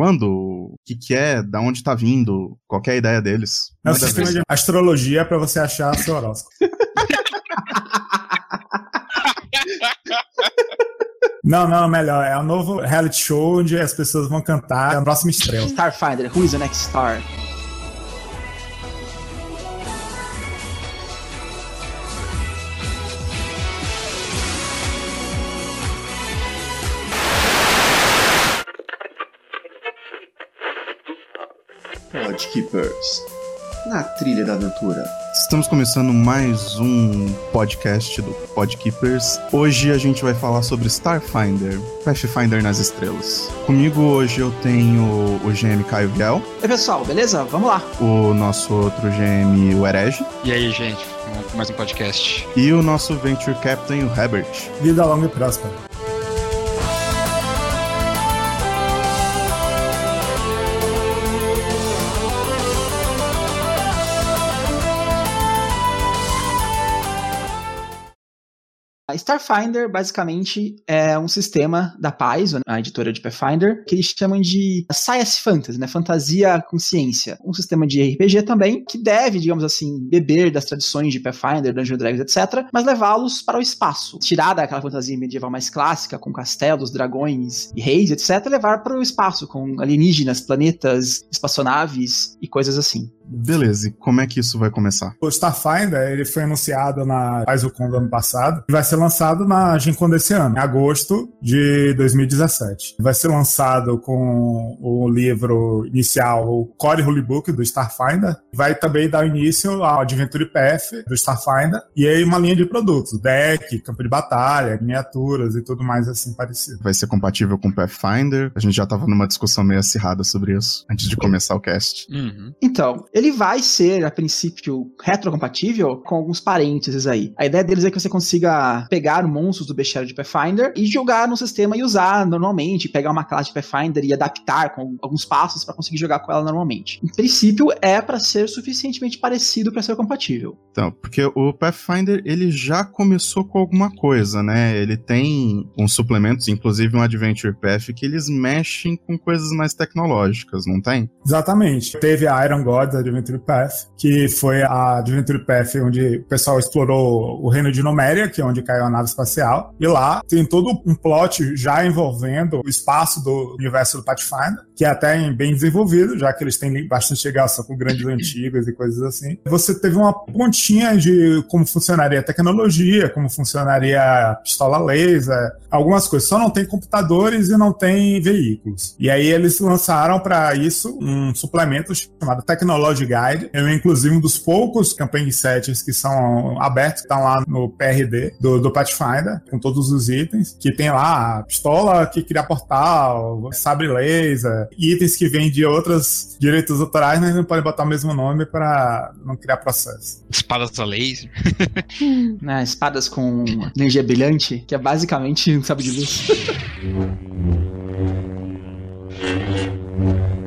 quando, o que, que é, da onde tá vindo, qualquer ideia deles. É um sistema de astrologia para você achar seu horóscopo. Não, não, melhor. É um novo reality show onde as pessoas vão cantar a próxima estrela. Starfinder, who is the next star? Podkeepers na trilha da aventura. Estamos começando mais um podcast do Podkeepers. Hoje a gente vai falar sobre Starfinder, Pathfinder nas estrelas. Comigo hoje eu tenho o GM Caio Viel. Oi pessoal, beleza? Vamos lá. O nosso outro GM, o Herege. E aí, gente? Mais um podcast. E o nosso Venture Captain, o Herbert. Vida longa e próspera. Starfinder, basicamente, é um sistema da Paizo, a editora de Pathfinder, que eles chamam de Science Fantasy, né? Fantasia com ciência. Um sistema de RPG também, que deve, digamos assim, beber das tradições de Pathfinder, Dungeons Dragons, etc., mas levá-los para o espaço. Tirar daquela fantasia medieval mais clássica, com castelos, dragões e reis, etc., levar para o espaço, com alienígenas, planetas, espaçonaves e coisas assim. Beleza, e como é que isso vai começar? O Starfinder, ele foi anunciado na PaizoCon do ano passado e vai ser lançado na GenCon desse ano, em agosto de 2017. Vai ser lançado com o livro inicial, o Core Holy Book do Starfinder. Vai também dar início ao Adventure Path do Starfinder e aí uma linha de produtos, deck, campo de batalha, miniaturas e tudo mais assim parecido. Vai ser compatível com Pathfinder? A gente já tava numa discussão meio acirrada sobre isso antes de começar o cast. Uhum. Então, ele vai ser, a princípio, retrocompatível com alguns parênteses aí. A ideia deles é que você consiga pegar monstros do bestiário de Pathfinder e jogar no sistema e usar normalmente, pegar uma classe de Pathfinder e adaptar com alguns passos para conseguir jogar com ela normalmente. Em princípio, é para ser suficientemente parecido para ser compatível. Então, porque o Pathfinder, ele já começou com alguma coisa, né? Ele tem uns suplementos, inclusive um Adventure Path, que eles mexem com coisas mais tecnológicas, não tem? Exatamente. Teve a Iron Gods Adventure Path, que foi a Adventure Path onde o pessoal explorou o reino de Noméria, que é onde caiu a nave espacial. E lá tem todo um plot já envolvendo o espaço do universo do Pathfinder, que é até bem desenvolvido, já que eles têm bastante ligação com grandes antigas e coisas assim. Você teve uma pontinha de como funcionaria a tecnologia, como funcionaria a pistola laser, algumas coisas. Só não tem computadores e não tem veículos. E aí eles lançaram para isso um suplemento chamado Technology Guide. É inclusive um dos poucos campaign settings que são abertos, que estão lá no PRD do, do Pathfinder, com todos os itens, que tem lá a pistola que cria portal, sabre laser, itens que vêm de outros direitos autorais, mas não podem botar o mesmo nome para não criar processo. Espadas a laser. Né, espadas com energia brilhante, que é basicamente um sabre de luz.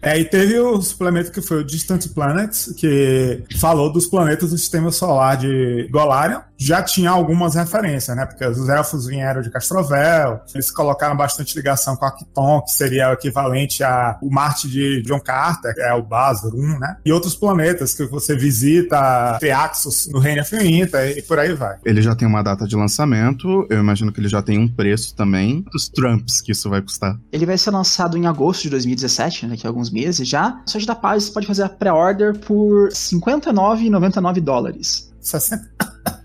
É, e teve o suplemento que foi o Distant Planets, que falou dos planetas do sistema solar de Golarion. Já tinha algumas referências, né? Porque os elfos vieram de Castrovel, eles colocaram bastante ligação com Acton, que seria o equivalente a o Marte de John Carter, que é o Basur 1, né? E outros planetas que você visita, Teaxos no Reino Infinita e por aí vai. Ele já tem uma data de lançamento, eu imagino que ele já tem um preço também. Dos Trumps que isso vai custar. Ele vai ser lançado em agosto de 2017, né, daqui a alguns meses já. No site da Paz você pode fazer a pré-order por R$ 59,99 dólares. 60.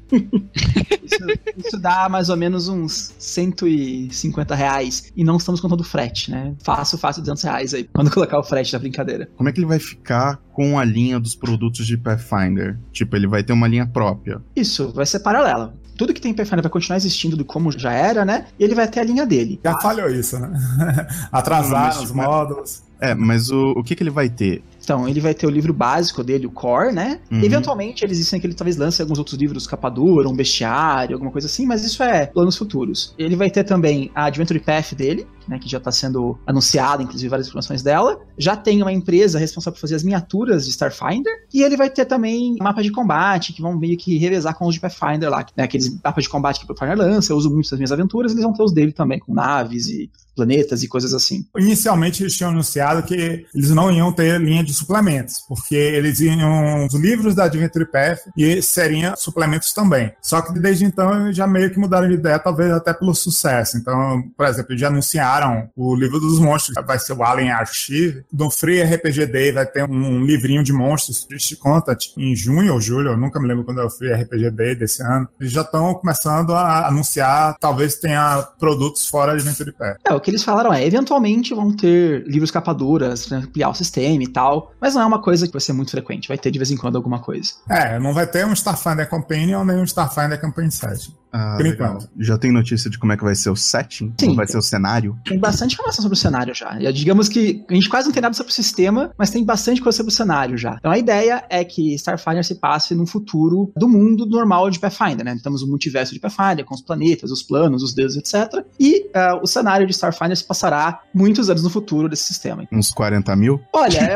Isso, isso dá mais ou menos uns 150 reais. E não estamos contando o frete, né? Fácil, fácil, 200 reais aí. Quando colocar o frete da brincadeira. Como é que ele vai ficar com a linha dos produtos de Pathfinder? Tipo, ele vai ter uma linha própria. Isso, vai ser paralelo. Tudo que tem em Pathfinder vai continuar existindo do como já era, né? E ele vai ter a linha dele. Já falhou isso, né? Atrasar os módulos. É, mas o, o que, que ele vai ter? Então, ele vai ter o livro básico dele, o Core, né? Uhum. Eventualmente, eles dizem que ele talvez lance alguns outros livros, Capa Dura, um Bestiário, alguma coisa assim, mas isso é planos futuros. Ele vai ter também a Adventure Path dele, né, que já está sendo anunciada, inclusive várias informações dela. Já tem uma empresa responsável por fazer as miniaturas de Starfinder. E ele vai ter também mapas de combate que vão meio que revezar com os de Pathfinder lá, né, aqueles mapas de combate que o Pathfinder lança. Eu uso muito nas minhas aventuras, eles vão ter os dele também, com naves e planetas e coisas assim. Inicialmente eles tinham anunciado que eles não iam ter linha de suplementos, porque eles iam os livros da Adventure Path e seriam suplementos também. Só que desde então já meio que mudaram de ideia, talvez até pelo sucesso. Então, por exemplo, já anunciaram o livro dos monstros, vai ser o Alien Archive. Do Free RPG Day vai ter um livrinho de monstros, Triste Contact, em junho ou julho, eu nunca me lembro quando é o Free RPG Day desse ano. Eles já estão começando a anunciar, talvez tenha produtos fora de Adventure Path. É, que eles falaram é, eventualmente vão ter livros capaduras pra ampliar o sistema e tal, mas não é uma coisa que vai ser muito frequente, vai ter de vez em quando alguma coisa. É, não vai ter um Starfinder Companion nem um Starfinder Campaign Session. Ah, Por legal. enquanto. Já tem notícia de como é que vai ser o setting? Sim. Como vai ser o cenário? Tem bastante informação sobre o cenário já. E digamos que a gente quase não tem nada sobre o sistema, mas tem bastante coisa sobre o cenário já. Então a ideia é que Starfinder se passe num futuro do mundo normal de Pathfinder, né? Temos o multiverso de Pathfinder, com os planetas, os planos, os deuses, etc. E uh, o cenário de Starfinder se passará muitos anos no futuro desse sistema. Uns 40 mil? Olha, é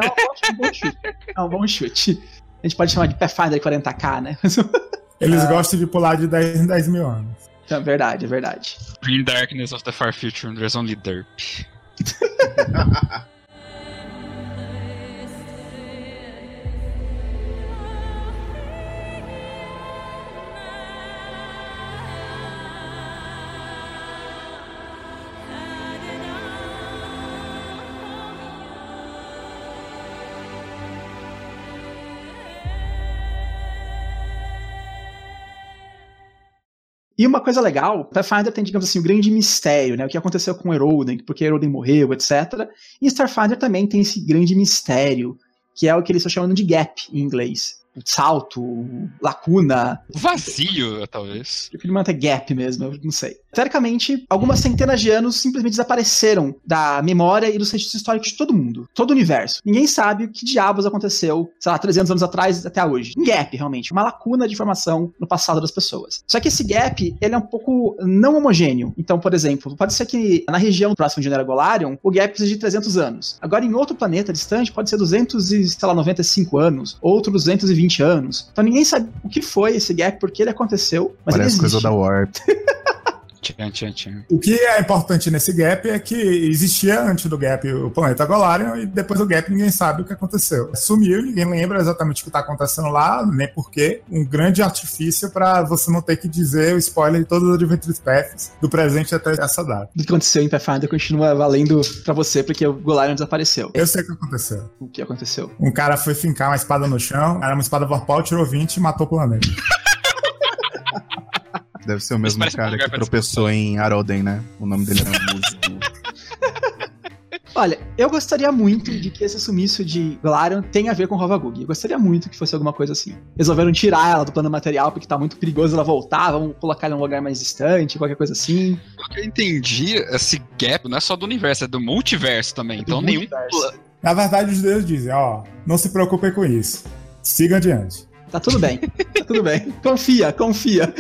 um bom chute. É um bom chute. A gente pode chamar de Pathfinder 40k, né? Eles uh, gostam de pular de 10 em 10 mil anos. É verdade, é verdade. Green Darkness of the Far Future, there's only derp. E uma coisa legal, Pathfinder tem, digamos assim, o um grande mistério, né? O que aconteceu com Eroden, porque Eroden morreu, etc. E Starfinder também tem esse grande mistério, que é o que eles estão chamando de gap em inglês salto, lacuna. Vazio, talvez. Eu prefiro manter gap mesmo, eu não sei. Teoricamente, algumas centenas de anos simplesmente desapareceram da memória e dos registros históricos de todo mundo, todo o universo. Ninguém sabe o que diabos aconteceu, sei lá, 300 anos atrás até hoje. Um gap, realmente, uma lacuna de informação no passado das pessoas. Só que esse gap, ele é um pouco não homogêneo. Então, por exemplo, pode ser que na região próxima de Nera Golarion, o gap seja de 300 anos. Agora, em outro planeta distante, pode ser 295 anos, outro 220 20 anos. Então ninguém sabe o que foi esse gap, por que ele aconteceu, mas Parece ele coisa da Warp. Tchan, tchan, tchan. O que é importante nesse gap é que existia antes do gap o planeta Golarion e depois do gap ninguém sabe o que aconteceu. Sumiu, ninguém lembra exatamente o que está acontecendo lá, nem porquê. Um grande artifício para você não ter que dizer o spoiler de todas as Adventures Paths do presente até essa data. O que aconteceu em Pathfinder continua valendo para você porque o Golarion desapareceu. Eu sei o que aconteceu. O que aconteceu? Um cara foi fincar uma espada no chão, era uma espada Vorpal, tirou 20 e matou o planeta. Deve ser o mesmo cara que tropeçou em Aroden, né? O nome dele era músico. Olha, eu gostaria muito de que esse sumiço de Galarion tenha a ver com Rovagug. Eu gostaria muito que fosse alguma coisa assim. Resolveram tirar ela do plano material porque tá muito perigoso ela voltar, vamos colocar ela em um lugar mais distante, qualquer coisa assim. O que eu entendi, esse gap não é só do universo, é do multiverso também. É então nenhum. Na verdade, os deuses dizem, ó, não se preocupem com isso. Siga adiante. Tá tudo bem. Tá tudo bem. Confia, confia.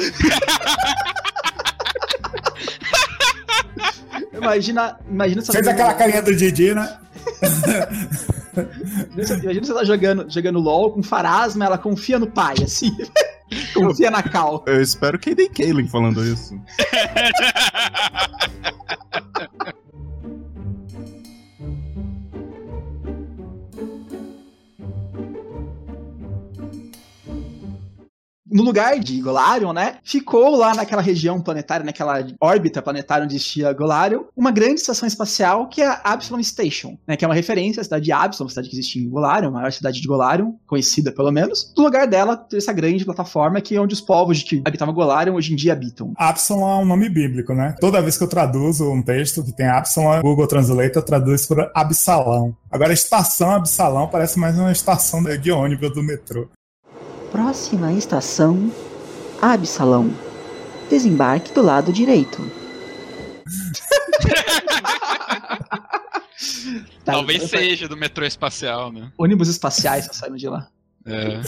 imagina, imagina você. Fez aquela carinha do Didi, né? imagina você tá jogando, jogando LOL com Farasma, ela confia no pai, assim. confia na Cal. Eu espero que nem Kaylin falando isso. no lugar de Golarion, né, ficou lá naquela região planetária, naquela órbita planetária onde existia Golarion, uma grande estação espacial que é a Absalom Station, né, que é uma referência à cidade de Absalom, cidade que existia em Golarion, a maior cidade de Golarion, conhecida pelo menos. No lugar dela, tem essa grande plataforma que é onde os povos que habitavam Golarion hoje em dia habitam. Absalom é um nome bíblico, né? Toda vez que eu traduzo um texto que tem Absalom, Google Translator traduz por Absalão. Agora, estação Absalão parece mais uma estação de ônibus do metrô. Próxima estação, Absalão. Desembarque do lado direito. Talvez seja do metrô espacial, né? Ônibus espaciais só saíram de lá. É.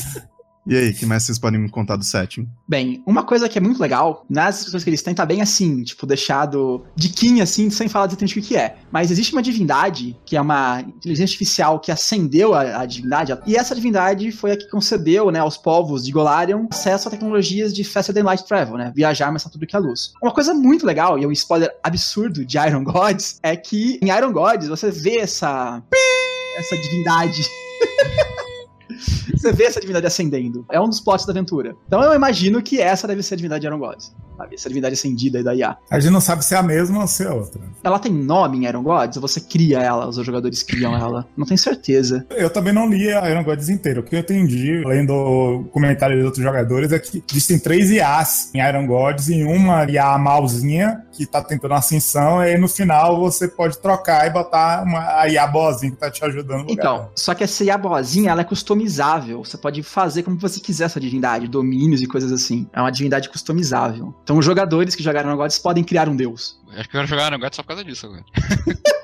E aí, que mais vocês podem me contar do setting? Bem, uma coisa que é muito legal, nas descrições que eles têm, tá bem assim, tipo, deixado diquinha assim, sem falar exatamente o que é. Mas existe uma divindade, que é uma inteligência artificial que acendeu a, a divindade, e essa divindade foi a que concedeu, né, aos povos de Golarion acesso a tecnologias de Faster Than Light Travel, né, viajar mais rápido do que a luz. Uma coisa muito legal, e é um spoiler absurdo de Iron Gods, é que em Iron Gods você vê essa... essa divindade... Você vê essa divindade ascendendo. É um dos plots da aventura. Então eu imagino que essa deve ser a divindade de Iron Gods. Sabe? Essa divindade acendida aí da IA. A gente não sabe se é a mesma ou se é outra. Ela tem nome em Iron Gods? Ou você cria ela? Os jogadores criam ela? Não tenho certeza. Eu também não li a Iron Gods inteira. O que eu entendi, lendo comentários de outros jogadores, é que existem três IAs em Iron Gods e uma IA malzinha que tá tentando ascensão, e aí no final você pode trocar e botar uma, IA boazinha que tá te ajudando. Então, só que essa IA boazinha, ela é customizável. Você pode fazer como você quiser essa divindade, domínios e coisas assim. É uma divindade customizável. Então os jogadores que jogaram Iron Gods podem criar um deus. Acho que eu jogar no só por causa disso agora.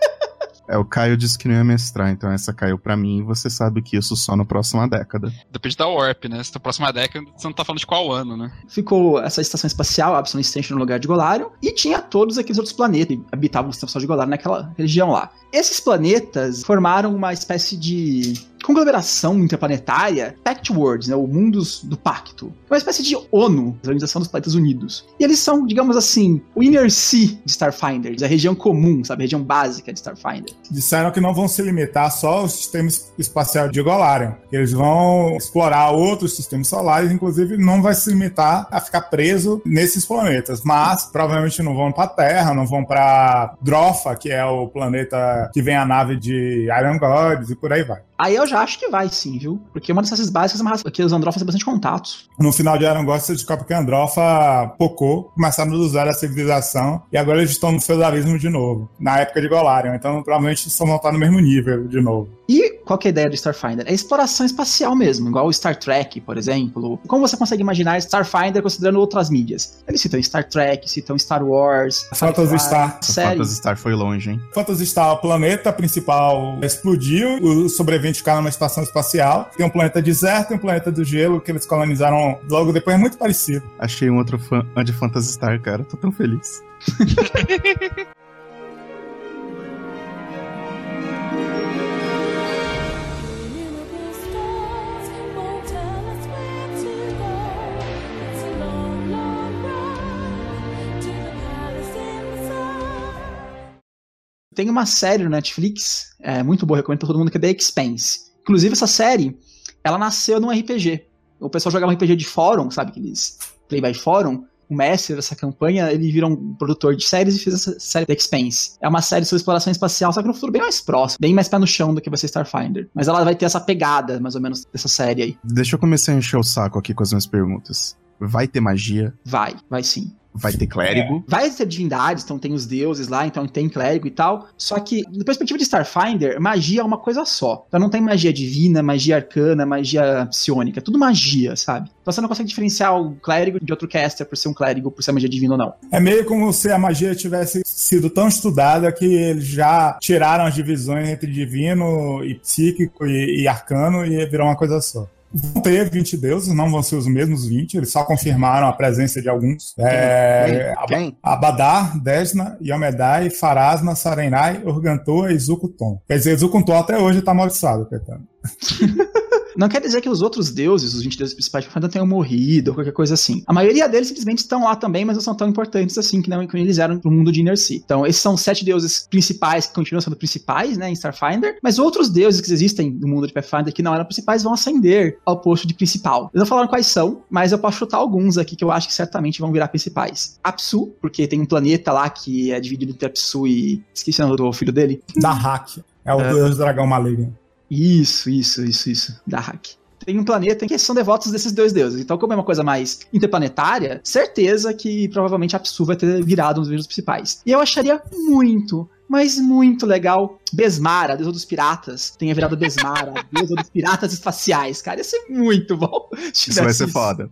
É, o Caio disse que não ia mestrar, então essa caiu pra mim e você sabe que isso só na próxima década. Depende da Warp, né? Se tá próxima década, você não tá falando de qual ano, né? Ficou essa estação espacial, a Epsilon Station, no lugar de Golarion, e tinha todos aqueles outros planetas que habitavam a estação de Golarion naquela região lá. Esses planetas formaram uma espécie de conglomeração interplanetária, Pact Worlds, né, o Mundos do Pacto. Uma espécie de ONU, Organização dos Planetas Unidos. E eles são, digamos assim, o Inner Sea de Starfinder, a região comum, sabe, a região básica de Starfinder. Disseram que não vão se limitar só ao sistema es- espacial de Golarion. Eles vão explorar outros sistemas solares, inclusive não vai se limitar a ficar preso nesses planetas. Mas provavelmente não vão para Terra, não vão para Drofa, que é o planeta que vem a nave de Iron Gods e por aí vai. Aí eu já acho que vai sim, viu? Porque uma dessas básicas é uma raça que os Andrófos têm bastante contatos. No final de Iron Gods, você descobre que Androfa pocou, começaram a usar a civilização e agora eles estão no feudalismo de novo, na época de Golarion. Então provavelmente só vão estar no mesmo nível de novo. E qual que é a ideia do Starfinder? É exploração espacial mesmo, igual o Star Trek, por exemplo. Como você consegue imaginar Starfinder considerando outras mídias? Eles citam Star Trek, citam Star Wars, Phantasy Star. Série. Phantasy Star foi longe, hein? Phantasy Star, o planeta principal explodiu, os sobreviventes ficaram numa estação espacial. Tem um planeta deserto e um planeta do gelo que eles colonizaram logo depois, é muito parecido. Achei um outro fã de Phantasy Star, cara. Tô tão feliz. Tem uma série no Netflix, é muito boa, recomendo pra todo mundo, que é The Expanse. Inclusive, essa série, ela nasceu num RPG. O pessoal jogava um RPG de fórum, sabe? Aqueles play by fórum. O mestre dessa campanha, ele virou um produtor de séries e fez essa série The Expanse. É uma série sobre exploração espacial, só que no futuro bem mais próximo, bem mais pé no chão do que vai ser Starfinder. Mas ela vai ter essa pegada, mais ou menos, dessa série aí. Deixa eu começar a encher o saco aqui com as minhas perguntas. Vai ter magia? Vai, vai sim. Vai ter clérigo? Vai ter divindades, então tem os deuses lá, então tem clérigo e tal. Só que, da perspectiva de Starfinder, magia é uma coisa só. Então não tem magia divina, magia arcana, magia psiônica. É tudo magia, sabe? Então você não consegue diferenciar o clérigo de outro caster por ser um clérigo, por ser magia divina ou não. É meio como se a magia tivesse sido tão estudada que eles já tiraram as divisões entre divino e psíquico e, e arcano e virou uma coisa só. Vão ter 20 deuses, não vão ser os mesmos 20, eles só confirmaram a presença de alguns. É, Quem? Abadar, Desna, Yomedai, Farasma, Sarenai, Organtoa e Zukuton. Quer dizer, Zukuton até hoje tá amaldiçoado, coitado. Não quer dizer que os outros deuses, os 20 deuses principais de Starfinder, tenham morrido ou qualquer coisa assim. A maioria deles simplesmente estão lá também, mas não são tão importantes assim que não que eles eram pro mundo de Inner Sea. Então, esses são sete deuses principais que continuam sendo principais, né, em Starfinder, mas outros deuses que existem no mundo de Pathfinder que não eram principais vão ascender ao posto de principal. Eles não falaram quais são, mas eu posso chutar alguns aqui que eu acho que certamente vão virar principais. Apsu, porque tem um planeta lá que é dividido entre Apsu e. Esqueci o nome do filho dele. Da Hack. É o É. deus dragão maligno. Isso, isso, isso, isso. Da hack. Tem um planeta em que são devotos desses dois deuses. Então, como é uma coisa mais interplanetária, certeza que provavelmente a Psu vai ter virado um dos vídeos principais. E eu acharia muito, mas muito legal Besmara, a deusa dos piratas, tenha virado Besmara, a deusa dos piratas espaciais. Cara, ia ser muito bom. se Isso vai ser foda.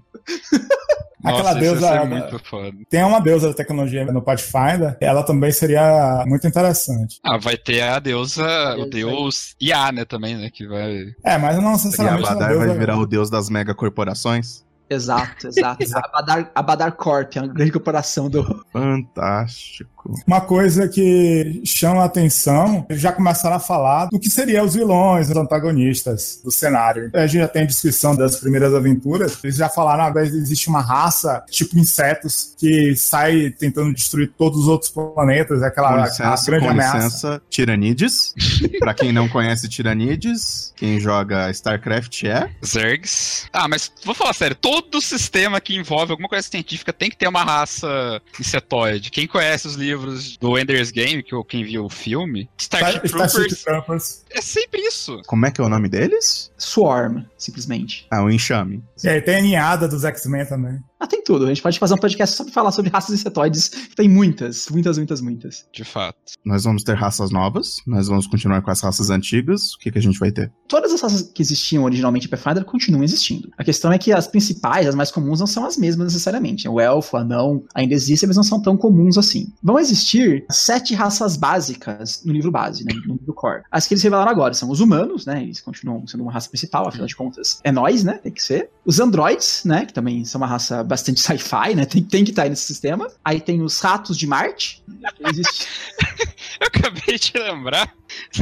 Aquela Nossa, deusa. isso ia ser muito foda. Tem uma deusa da tecnologia no Pathfinder, ela também seria muito interessante. Ah, vai ter a deusa, o Isso deus Iá, né, também, né, que vai... É, mas não E necessariamente uma Abadar deusa. vai virar o deus das megacorporações? Exato, exato. a, Badar, a Badar Corp, a grande corporação do. Fantástico. Uma coisa que chama a atenção, já começaram a falar do que seriam os vilões, os antagonistas do cenário. A gente já tem a descrição das primeiras aventuras, eles já falaram, agora existe uma raça, tipo insetos, que sai tentando destruir todos os outros planetas, é aquela, Com licença, grande com ameaça. licença, Tiranides. pra quem não conhece Tiranides, quem joga StarCraft é. Zergs. Ah, mas vou falar sério, todo sistema que envolve alguma coisa científica tem que ter uma raça insetoide. Quem conhece os livros do Ender's Game, que ou quem viu o filme, Starship Starship Troopers Troopers. é sempre isso. Como é que é o nome deles? Swarm, simplesmente. Ah, o Enxame. E aí tem a ninhada dos X-Men também. Ah, tem tudo. A gente pode fazer um podcast só pra falar sobre raças insetoides. Tem muitas, muitas, muitas, muitas. De fato. Nós vamos ter raças novas, nós vamos continuar com as raças antigas. O que, que a gente vai ter? Todas as raças que existiam originalmente em Pathfinder continuam existindo. A questão é que as principais, as mais comuns, não são as mesmas necessariamente. O elfo, o anão, ainda existem, mas não são tão comuns assim. Vão existir sete raças básicas no livro base, né, no livro core. As que eles revelaram agora são os humanos, né, eles continuam sendo uma raça principal, afinal de contas, é nós, né, tem que ser. Os androids, né, que também são uma raça bastante sci-fi, né, tem, tem que estar aí nesse sistema. Aí tem os ratos de Marte, existe... Eu acabei de lembrar.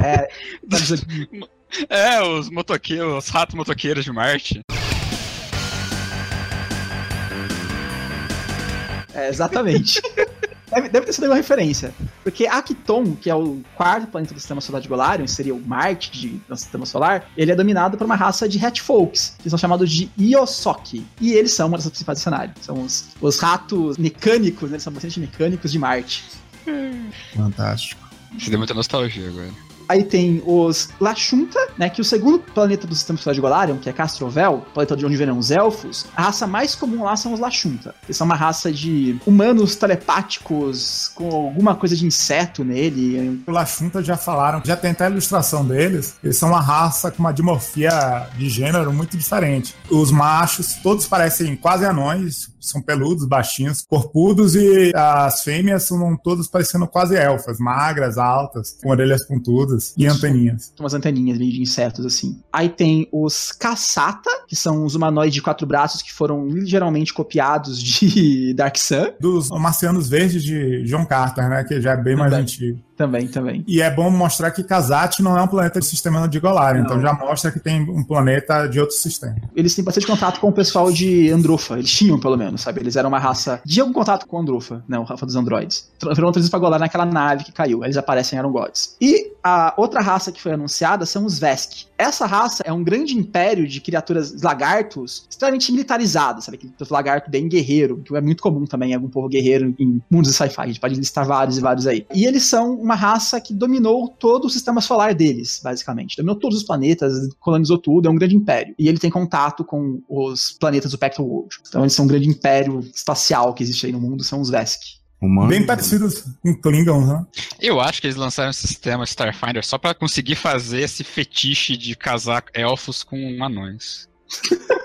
é, É, os motoqueiros, os ratos motoqueiros de Marte. É, exatamente. deve, deve ter sido uma referência. Porque Akiton, que é o quarto planeta do sistema solar de Golarion, seria o Marte de, do sistema solar, ele é dominado por uma raça de Hatfolks, que são chamados de Iosoki. E eles são uma das principais do cenário. São os, os ratos mecânicos, né? Eles são bastante mecânicos de Marte. Fantástico. Isso deu muita nostalgia agora. Aí tem os Lashunta, né? Que o segundo planeta do sistema solar de Golarion, que é Castrovel, planeta de onde vieram os elfos, a raça mais comum lá são os Lashunta. Que são uma raça de humanos telepáticos com alguma coisa de inseto nele. O Lachunta já falaram, já tem até a ilustração deles. Eles são uma raça com uma dimorfia de gênero muito diferente. Os machos, todos parecem quase anões, são peludos, baixinhos, corpudos, e as fêmeas são todas parecendo quase elfas, magras, altas, com orelhas pontudas e anteninhas. Umas anteninhas meio de insetos, assim. Aí tem os Cassata, que são os humanoides de quatro braços que foram ligeiramente copiados de Dark Sun. Dos marcianos verdes de John Carter, né? Que já é bem mais antigo. Também, também. E é bom mostrar que Kazat não é um planeta do sistema de Não. então já mostra que tem um planeta de outro sistema. Eles têm bastante contato com o pessoal de Androfa. Eles tinham, pelo menos, sabe? Eles eram uma raça de algum contato com Androfa, né? O raça dos androides. Tra- Foram trazidos pra Golar naquela nave que caiu. Eles aparecem em Iron Gods. E a outra raça que foi anunciada são os Vesk. Essa raça é um grande império de criaturas lagartos extremamente militarizados, sabe? Aquele lagarto bem guerreiro, que é muito comum também em algum povo guerreiro em mundos de sci-fi. A gente pode listar vários e vários aí. E eles são uma raça que dominou todo o sistema solar deles, basicamente. Dominou todos os planetas, colonizou tudo, é um grande império. E ele tem contato com os planetas do Pacto World. Então eles são um grande império espacial que existe aí no mundo, são os Vesk. Humano. Bem parecidos com Klingons, né? Eu acho que eles lançaram um sistema Starfinder só pra conseguir fazer esse fetiche de casar elfos com anões.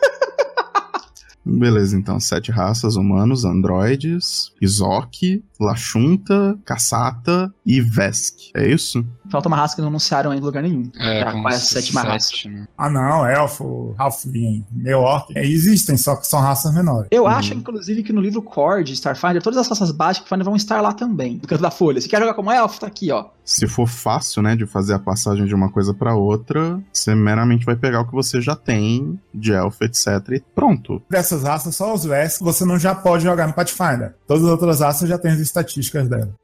Beleza, então, sete raças, humanos, androides, Izok, Lachunta, Cassata e Vesk. É isso? Falta uma raça que não anunciaram em lugar nenhum. É, qual é a sétima raça? sete, né? Ah, não, Elfo, Halfling, meio Orc. É, existem, só que são raças menores. Eu acho, inclusive, que no livro core de Starfinder, todas as raças básicas de Starfinder vão estar lá também. No canto da folha. Se quer jogar como elfo, tá aqui, ó. Se for fácil, né, de fazer a passagem de uma coisa pra outra, você meramente vai pegar o que você já tem de elfo, etc. e pronto. Dessas raças, só os Vesk você não já pode jogar no Pathfinder. Todas as outras raças já têm as estatísticas dela.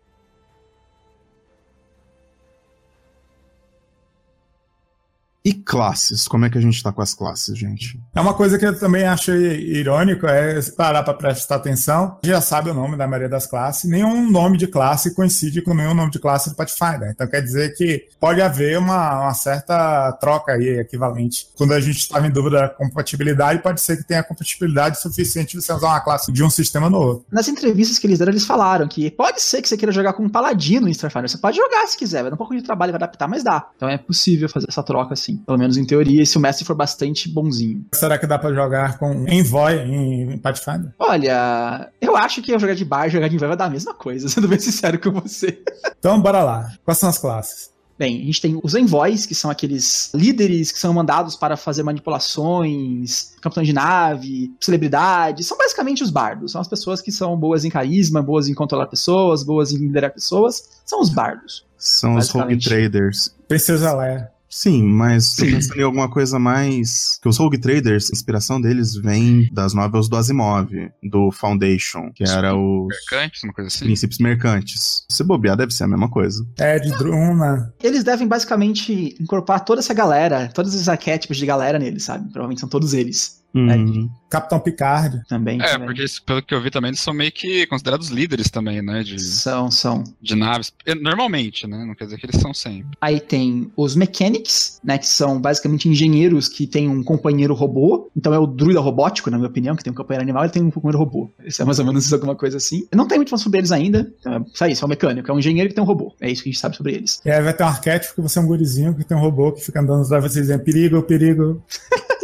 E classes? Como é que a gente tá com as classes, gente? É uma coisa que eu também achei irônico, é parar para prestar atenção, já sabe o nome da maioria das classes, nenhum nome de classe coincide com nenhum nome de classe do Pathfinder. Então quer dizer que pode haver uma, uma certa troca aí equivalente. Quando a gente estava em dúvida da compatibilidade, pode ser que tenha compatibilidade suficiente de você usar uma classe de um sistema no outro. Nas entrevistas que eles deram, eles falaram que pode ser que você queira jogar com um paladino em Starfinder. Você pode jogar se quiser, vai dar um pouco de trabalho, vai adaptar, mas dá. Então é possível fazer essa troca assim. Enfim. Pelo menos em teoria, se o mestre for bastante bonzinho. Será que dá pra jogar com Envoy em Pathfinder? Olha, eu acho que eu jogar de bar e jogar de Envoy vai dar a mesma coisa, sendo bem sincero com você. Então, bora lá. Quais são as classes? Bem, a gente tem os envoys, que são aqueles líderes que são mandados para fazer manipulações, capitão de nave, celebridades. São basicamente os bardos. São as pessoas que são boas em carisma, boas em controlar pessoas, boas em liderar pessoas. São os bardos. São os rogue traders. Princesa Leia. Sim, mas Sim. pensando em alguma coisa mais. Que os Rogue Traders, a inspiração deles vem das novels do Asimov, do Foundation, que era os Mercantes, uma coisa assim. princípios mercantes. Se bobear, deve ser a mesma coisa. É, de Druna. Eles devem basicamente incorporar toda essa galera, todos esses arquétipos de galera neles, sabe? Provavelmente são todos eles. Hum, Capitão Picard. Também. É, também. porque pelo que eu vi também, eles são meio que considerados líderes também, né? De, São, são. de naves. Normalmente, né? Não quer dizer que eles são sempre. Aí tem os mechanics, né? Que são basicamente engenheiros que têm um companheiro robô. Então é o druida robótico, na minha opinião, que tem um companheiro animal e tem um companheiro robô. Isso é mais ou menos alguma coisa assim. Eu não tenho muito informação sobre eles ainda. Então, é só isso, é um mecânico, é um engenheiro que tem um robô. É isso que a gente sabe sobre eles. E aí vai ter um arquétipo que você é um gurizinho que tem um robô que fica andando atrás de você dizendo perigo, perigo.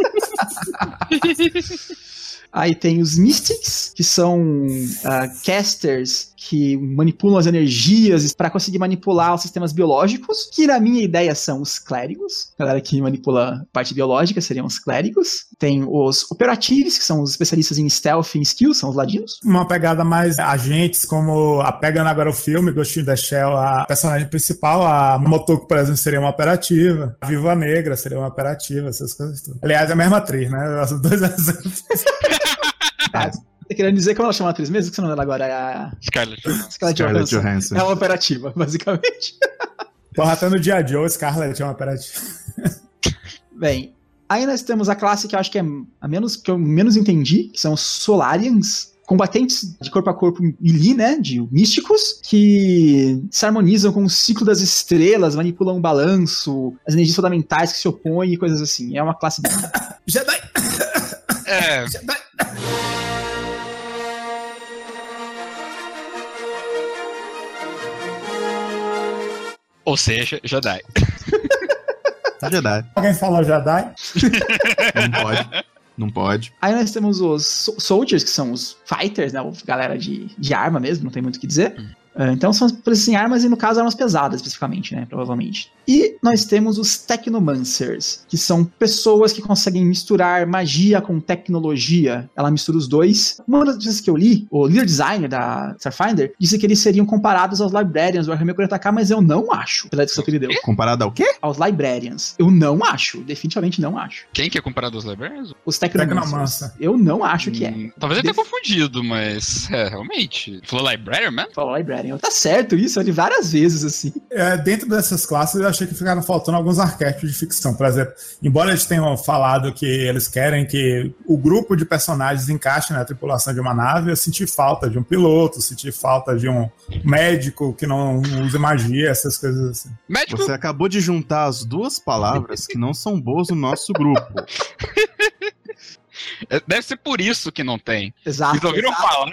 Aí tem os Mystics, que são ah, casters que manipulam as energias para conseguir manipular os sistemas biológicos, que na minha ideia são os clérigos. A galera que manipula a parte biológica seriam os clérigos. Tem os operatives, que são os especialistas em stealth e skills, são os ladinos. Uma pegada mais agentes, como a pegando agora o filme, Ghost in the Shell, a personagem principal, a Motoko, por exemplo, seria uma operativa. A Viva Negra seria uma operativa, essas coisas tudo. Aliás, é a mesma atriz, né? Exemplos. Tá querendo dizer como ela chama a atriz mesmo? Que você não lembra agora? É a Scarlett. Scarlett Scarlett Johansson. Johansson. É uma operativa, basicamente. Porra, até no dia Joe, Scarlett é uma operativa. Bem, aí nós temos a classe que eu acho que é a menos que eu menos entendi, que são os Solarians, combatentes de corpo a corpo melee, né, de místicos, que se harmonizam com o ciclo das estrelas, manipulam o balanço, as energias fundamentais que se opõem e coisas assim. É uma classe. Jedi! É, Jedi! Ou seja, Jedi. Jedi. Alguém falou Jedi? Não pode. Não pode. Aí nós temos os so- soldiers, que são os fighters, né, galera de, de arma mesmo, não tem muito o que dizer. Ah, Então são precisam em armas e no caso armas pesadas especificamente, né, provavelmente. E nós temos os Technomancers, que são pessoas que conseguem misturar magia com tecnologia. Ela mistura os dois. Uma das vezes que eu li, o leader designer da Starfinder disse que eles seriam comparados aos Librarians do Warhammer 40k, mas eu não acho, pela descrição que ele deu. Comparado ao quê? Aos Librarians. Eu não acho, definitivamente não acho. Quem que é comparado aos Librarians? Os Technomancers. Eu não acho que é. Hum, Talvez ele tenha confundido, mas é, realmente. Falou Librarian, man? Falou Librarian. Tá certo isso, eu li várias vezes, assim. É, dentro dessas classes, eu achei que ficaram faltando alguns arquétipos de ficção. Por exemplo, embora eles tenham falado que eles querem que o grupo de personagens encaixe na tripulação de uma nave, eu senti falta de um piloto, senti falta de um médico que não usa magia, essas coisas assim. Médico. Você acabou de juntar as duas palavras que não são boas no nosso grupo. é, Deve ser por isso que não tem. Exato. Vocês ouviram exato. falar?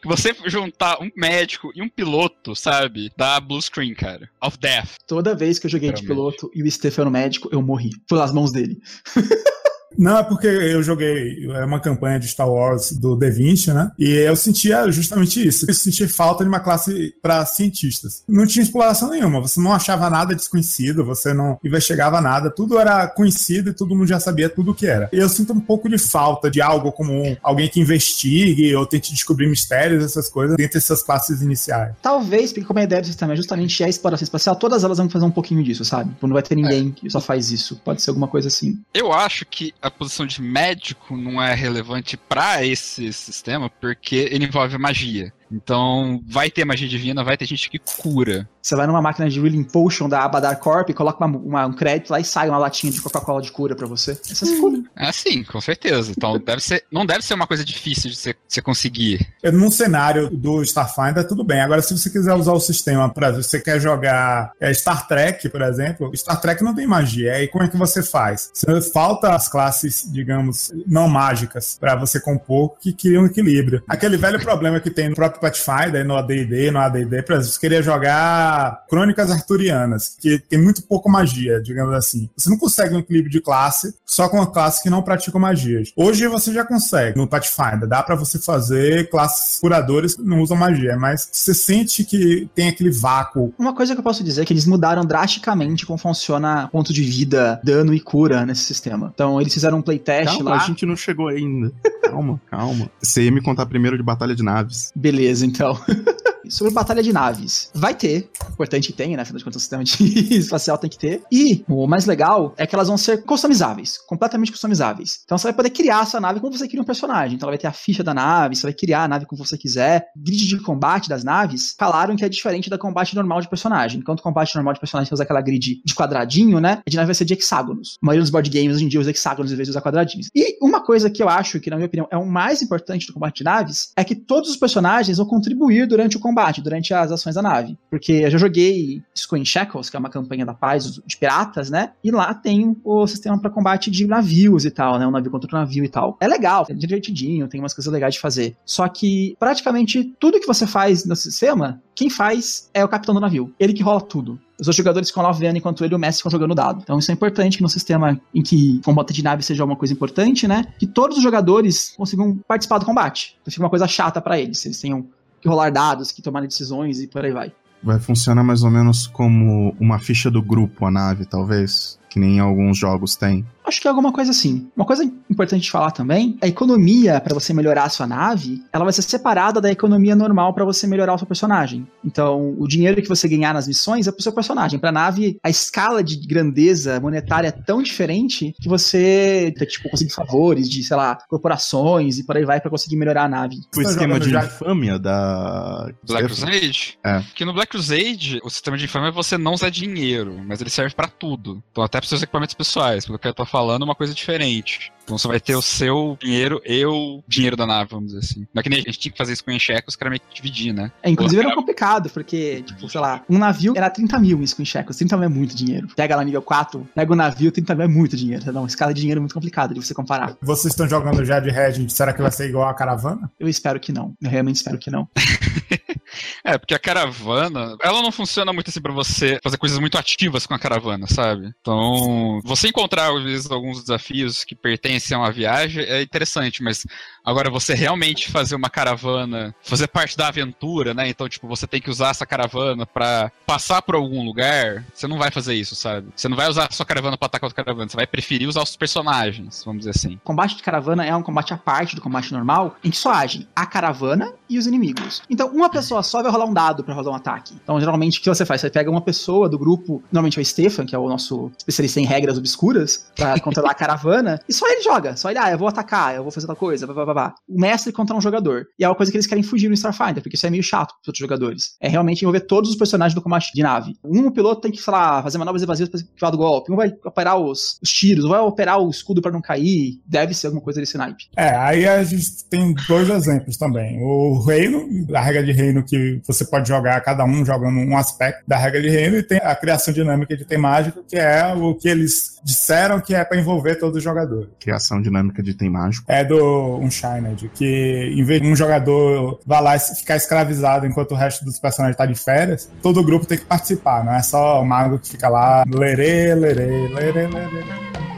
Que você juntar um médico e um piloto, sabe? Dá blue screen, cara. Of death. Toda vez que eu joguei de Literalmente. piloto e o Stefano médico, eu morri. Pelas mãos dele. Não, é porque eu joguei é uma campanha de Star Wars do D20, né? E eu sentia justamente isso. Eu sentia falta de uma classe para cientistas. Não tinha exploração nenhuma. Você não achava nada desconhecido, você não investigava nada. Tudo era conhecido e todo mundo já sabia tudo o que era. E eu sinto um pouco de falta de algo comum. Alguém que investigue ou tente descobrir mistérios, essas coisas, dentro dessas classes iniciais. Talvez, porque como a ideia do sistema é justamente a exploração espacial, todas elas vão fazer um pouquinho disso, sabe? Tipo, Não vai ter ninguém que só faz isso. Pode ser alguma coisa assim. Eu acho que a posição de médico não é relevante pra esse sistema, porque ele envolve magia. Então, vai ter magia divina, vai ter gente que cura. Você vai numa máquina de Healing Potion da Abadar Corp, coloca uma- uma- um crédito lá e sai uma latinha de Coca-Cola de cura pra você. Essa se cura. É sim, com certeza. Então, deve ser, não deve ser uma coisa difícil de você, conseguir. Eu, Num cenário do Starfinder, tudo bem. Agora, se você quiser usar o sistema, exemplo, você quer jogar é, Star Trek, por exemplo, Star Trek não tem magia. Aí como é que você faz? Você- Falta as classes, digamos, não mágicas, para você compor que criam um equilíbrio. Aquele velho problema que tem no próprio próprio Pathfinder, no AD&D, no AD&D, por exemplo, você queria jogar Crônicas Arturianas, que tem muito pouco magia, digamos assim. Você não consegue um equilíbrio de classe só com uma classe que não pratica magias. Hoje você já consegue no Pathfinder, dá pra você fazer classes curadoras que não usam magia, mas você sente que tem aquele vácuo. Uma coisa que eu posso dizer é que eles mudaram drasticamente como funciona ponto de vida, dano e cura nesse sistema. Então, eles fizeram um playtest Calma, lá. a gente não chegou ainda. Calma, calma. Você ia me contar primeiro de Batalha de Naves. Beleza, então. Sobre batalha de naves. Vai ter. Importante que tenha, né? Afinal de contas, o sistema de espacial tem que ter. E o mais legal é que elas vão ser customizáveis. Completamente customizáveis. Então você vai poder criar a sua nave como você cria um personagem. Então ela vai ter a ficha da nave, você vai criar a nave como você quiser. Grid de combate das naves falaram que é diferente da combate normal de personagem. Enquanto combate normal de personagem usa aquela grid de quadradinho, né? A de nave vai ser de hexágonos. A maioria dos board games hoje em dia usa hexágonos em vez de usar quadradinhos. E uma coisa que eu acho que, na minha opinião, é o mais importante do combate de naves é que todos os personagens vão contribuir durante o combate, durante as ações da nave. Porque eu já joguei Square Shackles, que é uma campanha da paz de piratas, né? E lá tem o sistema para combate de navios e tal, né? Um navio contra outro navio e tal. É legal, é divertidinho, tem umas coisas legais de fazer. Só que praticamente tudo que você faz no sistema, quem faz é o capitão do navio. Ele que rola tudo. Os outros jogadores ficam lá vendo enquanto ele e o Messi ficam jogando dado. Então isso é importante que no sistema em que combate de nave seja uma coisa importante, né? Que todos os jogadores consigam participar do combate. Então fica uma coisa chata para eles. Eles tenham que rolar dados, que tomarem decisões e por aí vai. Vai funcionar mais ou menos como uma ficha do grupo, a nave, talvez. Que nem alguns jogos tem. Acho que é alguma coisa assim. Uma coisa importante de falar também, a economia para você melhorar a sua nave, ela vai ser separada da economia normal para você melhorar o seu personagem. Então, o dinheiro que você ganhar nas missões é pro seu personagem. Pra nave, a escala de grandeza monetária é tão diferente que você tem que tipo, conseguir favores de, sei lá, corporações e por aí vai para conseguir melhorar a nave. O Tá esquema de já- infâmia da. Black Crusade? É. Porque no Black Crusade, o sistema de infâmia é você não usar dinheiro, mas ele serve pra tudo. Então até pros seus equipamentos pessoais. Pelo que eu tô falando, é uma coisa diferente. Então você vai ter o seu dinheiro e o dinheiro da nave, vamos dizer assim. Não é que nem a gente tinha que fazer isso com enxeque, os caras meio que dividir, né? É, inclusive era complicado, porque, tipo, sei lá, um navio era 30 mil em Screen Shackles. 30 mil é muito dinheiro. Pega lá nível 4, pega o navio, 30 mil é muito dinheiro. Tá? Uma escala de dinheiro muito complicada de você comparar. Vocês estão jogando já de Regent, será que vai ser igual a caravana? Eu espero que não. Eu realmente espero que não. É, porque a caravana, ela não funciona muito assim pra você fazer coisas muito ativas com a caravana, sabe? Então, você encontrar às vezes alguns desafios que pertencem a uma viagem é interessante, mas agora você realmente fazer uma caravana, fazer parte da aventura, né? Então, tipo, você tem que usar essa caravana pra passar por algum lugar, você não vai fazer isso, sabe? Você não vai usar a sua caravana pra atacar outra caravana, você vai preferir usar os personagens, vamos dizer assim. Combate de caravana é um combate à parte do combate normal, em que só agem a caravana e os inimigos. Então, uma pessoa só vai rolar um dado pra fazer um ataque. Então, geralmente, o que você faz? Você pega uma pessoa do grupo, normalmente é o Stefan, que é o nosso especialista em regras obscuras, pra controlar a caravana, e só ele joga. Só ele, ah, eu vou atacar, eu vou fazer tal coisa, blá, blá, blá, blá. O mestre contra um jogador. E é uma coisa que eles querem fugir no Starfinder, porque isso é meio chato pros outros jogadores. É realmente envolver todos os personagens do combate de nave. Um o piloto tem que, sei lá, fazer manobras evasivas pra esquivar do golpe. Um vai operar os, os tiros, um vai operar o escudo pra não cair. Deve ser alguma coisa desse naipe. É, aí a gente tem dois exemplos também. O reino, a regra de reino que você pode jogar, cada um jogando um aspecto da regra de reino, e tem a criação dinâmica de item mágico, que é o que eles disseram que é pra envolver todos os jogadores. Criação dinâmica de item mágico. É do Unshined, que em vez de um jogador vai lá e ficar escravizado enquanto o resto dos personagens tá de férias, todo o grupo tem que participar, não é só o mago que fica lá, lerê, lerê, lerê, lerê.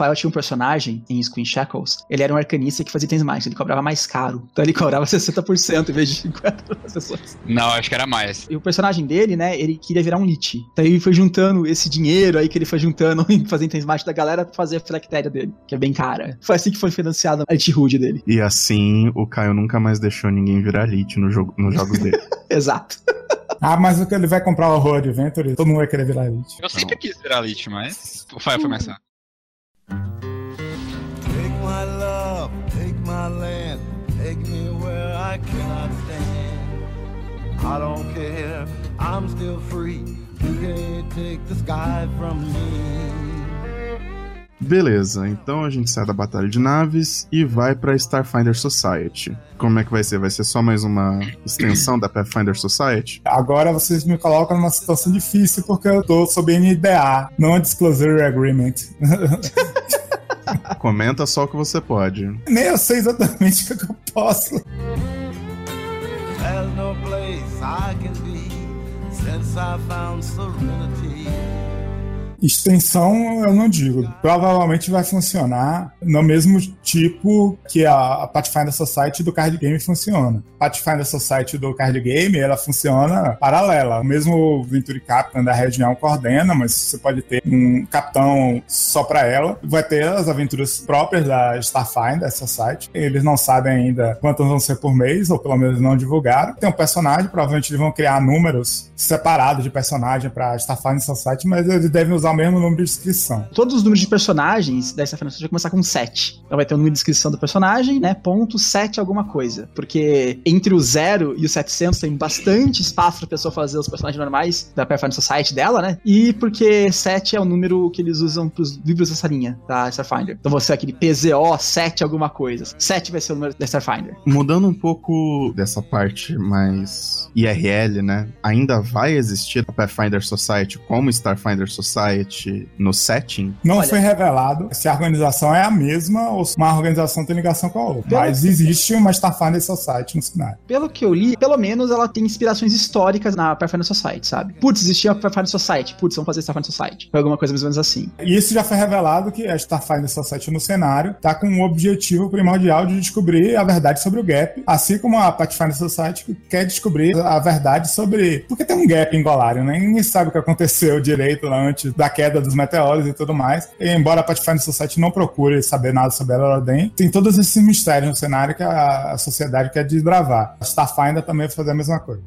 Rafael tinha um personagem em Screen Shackles, ele era um arcanista que fazia itens mágicos, ele cobrava mais caro. Então ele cobrava 60% em vez de 50% das pessoas. Não, acho que era mais. E o personagem dele, né, ele queria virar um Lich. Então ele foi juntando esse dinheiro aí que ele foi juntando em fazer itens mágicos da galera pra fazer a filactéria dele, que é bem cara. Foi assim que foi financiado a Lich-Hood dele. E assim, o Caio nunca mais deixou ninguém virar elite no jogo, nos jogos dele. Exato. Ah, mas o que ele vai comprar o Horror Adventure, todo mundo vai querer virar elite. Eu sempre quis virar Lich, mas o Fael foi mais rápido. My land, take me where I cannot stand. I don't care, I'm still free. You can't take the sky from me. Beleza, então a gente sai da Batalha de Naves e vai pra Starfinder Society. Como é que vai ser? Vai ser só mais uma extensão da Pathfinder Society? Agora vocês me colocam numa situação difícil porque eu tô sob NDA, Non-Disclosure Agreement. Comenta só o que você pode. Nem eu sei exatamente o que eu posso. There's no place I can be since I found serenity. Extensão eu não digo. Provavelmente vai funcionar no mesmo tipo que a a Pathfinder Society do card game funciona. A Pathfinder Society do card game, ela funciona paralela. O mesmo Venturi Captain da região coordena, mas você pode ter um capitão só para ela. Vai ter as aventuras próprias da Starfinder Society. Eles não sabem ainda quantas vão ser por mês, ou pelo menos não divulgaram. Tem um personagem, provavelmente eles vão criar números separados de personagem para Starfinder Society, mas eles devem usar o mesmo número de inscrição. Todos os números de personagens dessa Final vai começar com 7. Então vai ter o número de inscrição do personagem, né? Ponto 7 alguma coisa. Porque entre o 0 e o 700 tem bastante espaço pra pessoa fazer os personagens normais da Pathfinder Society dela, né? E porque 7 é o número que eles usam pros livros dessa linha da Starfinder. Então você é aquele PZO 7 alguma coisa. 7 vai ser o número da Starfinder. Mudando um pouco dessa parte mais IRL, né? Ainda vai existir a Pathfinder Society como Starfinder Society no setting? Não Olha- foi revelado se a organização é a mesma ou se uma organização tem ligação com a outra. Mas existe uma Starfinder Society no cenário. Pelo que eu li, pelo menos ela tem inspirações históricas na Pathfinder Society, sabe? Putz, existia a Pathfinder Society. Putz, vamos fazer Starfinder Society. Foi alguma coisa mais ou menos assim. E isso já foi revelado que a Starfinder Society no cenário está com um objetivo primordial de descobrir a verdade sobre o gap, assim como a Pathfinder Society quer descobrir a verdade sobre. Porque tem um gap em Golarion, né? Ninguém sabe o que aconteceu direito lá antes da queda dos meteoros e tudo mais. E, embora a Pathfinder Society não procure saber nada sobre ela Elodem, tem todos esses mistérios no cenário que a, a sociedade quer desbravar. A Starfinder também vai fazer a mesma coisa.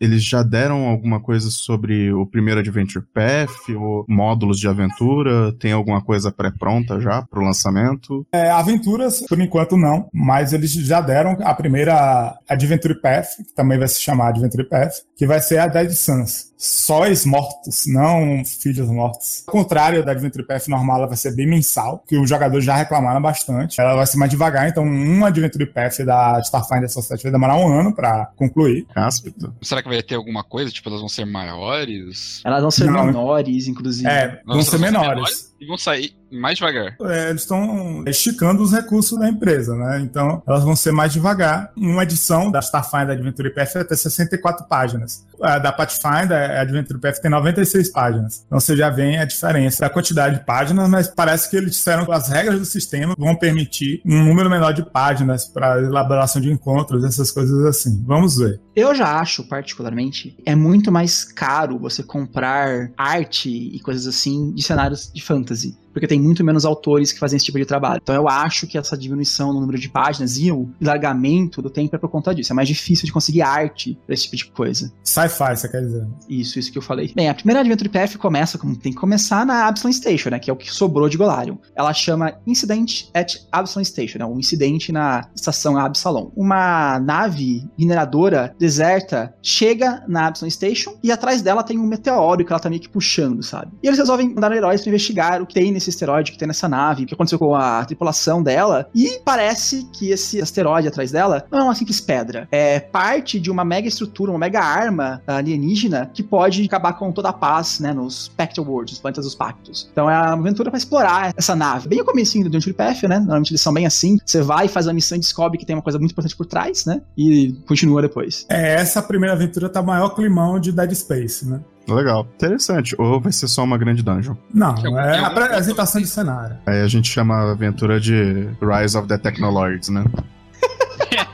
Eles já deram alguma coisa sobre o primeiro Adventure Path, ou módulos de aventura? Tem alguma coisa pré-pronta já pro lançamento? É, aventuras, por enquanto não, mas eles já deram a primeira Adventure Path, que também vai se chamar Adventure Path, que vai ser a Dead Sons. Sóis mortos, não filhos mortos. Ao contrário da Adventure Path normal, ela vai ser bem mensal, que os jogadores já reclamaram bastante. Ela vai ser mais devagar, então uma Adventure Path da Starfinder Society vai demorar um ano pra concluir. Cáspito. Será que vai ter alguma coisa? Tipo, elas vão ser maiores? Elas vão ser Não. menores, inclusive. É, vão Nossa, ser elas menores. E vão sair mais devagar. É, eles estão esticando os recursos da empresa, né? Então, elas vão ser mais devagar. Uma edição da Starfinder Adventure Path vai ter 64 páginas. A da Pathfinder, a Adventure Path, tem 96 páginas. Então, você já vê a diferença da quantidade de páginas, mas parece que eles disseram que as regras do sistema vão permitir um número menor de páginas para elaboração de encontros, essas coisas assim. Vamos ver. Eu já acho, particularmente, é muito mais caro você comprar arte e coisas assim de cenários de fantasy. Fantasy. Porque tem muito menos autores que fazem esse tipo de trabalho. Então eu acho que essa diminuição no número de páginas e o largamento do tempo é por conta disso. É mais difícil de conseguir arte pra esse tipo de coisa. Sci-fi, você quer dizer? Isso, isso que eu falei. Bem, a primeira Adventure Path começa como tem que começar na Absalom Station, né? Que é o que sobrou de Golarion. Ela chama Incident at Absalom Station, né? Um incidente na estação Absalom. Uma nave mineradora deserta chega na Absalom Station e atrás dela tem um meteoro que ela tá meio que puxando, sabe? E eles resolvem mandar heróis pra investigar o que tem nesse asteroide, o que tem nessa nave, o que aconteceu com a tripulação dela. E parece que esse asteroide atrás dela não é uma simples pedra. É parte de uma mega estrutura, uma mega arma alienígena que pode acabar com toda a paz, né, nos Pactal Worlds, nos planetas dos pactos. Então é uma aventura pra explorar essa nave. Bem o comecinho do Path, né? Normalmente eles são bem assim. Você vai, faz a missão e descobre que tem uma coisa muito importante por trás, né? E continua depois. É, essa primeira aventura tá maior climão de Dead Space, né? Legal. Interessante. Ou vai ser só uma grande dungeon? Não, algum- é tem a apresentação de cenário. Aí a gente chama a aventura de Rise of the Technolords, né?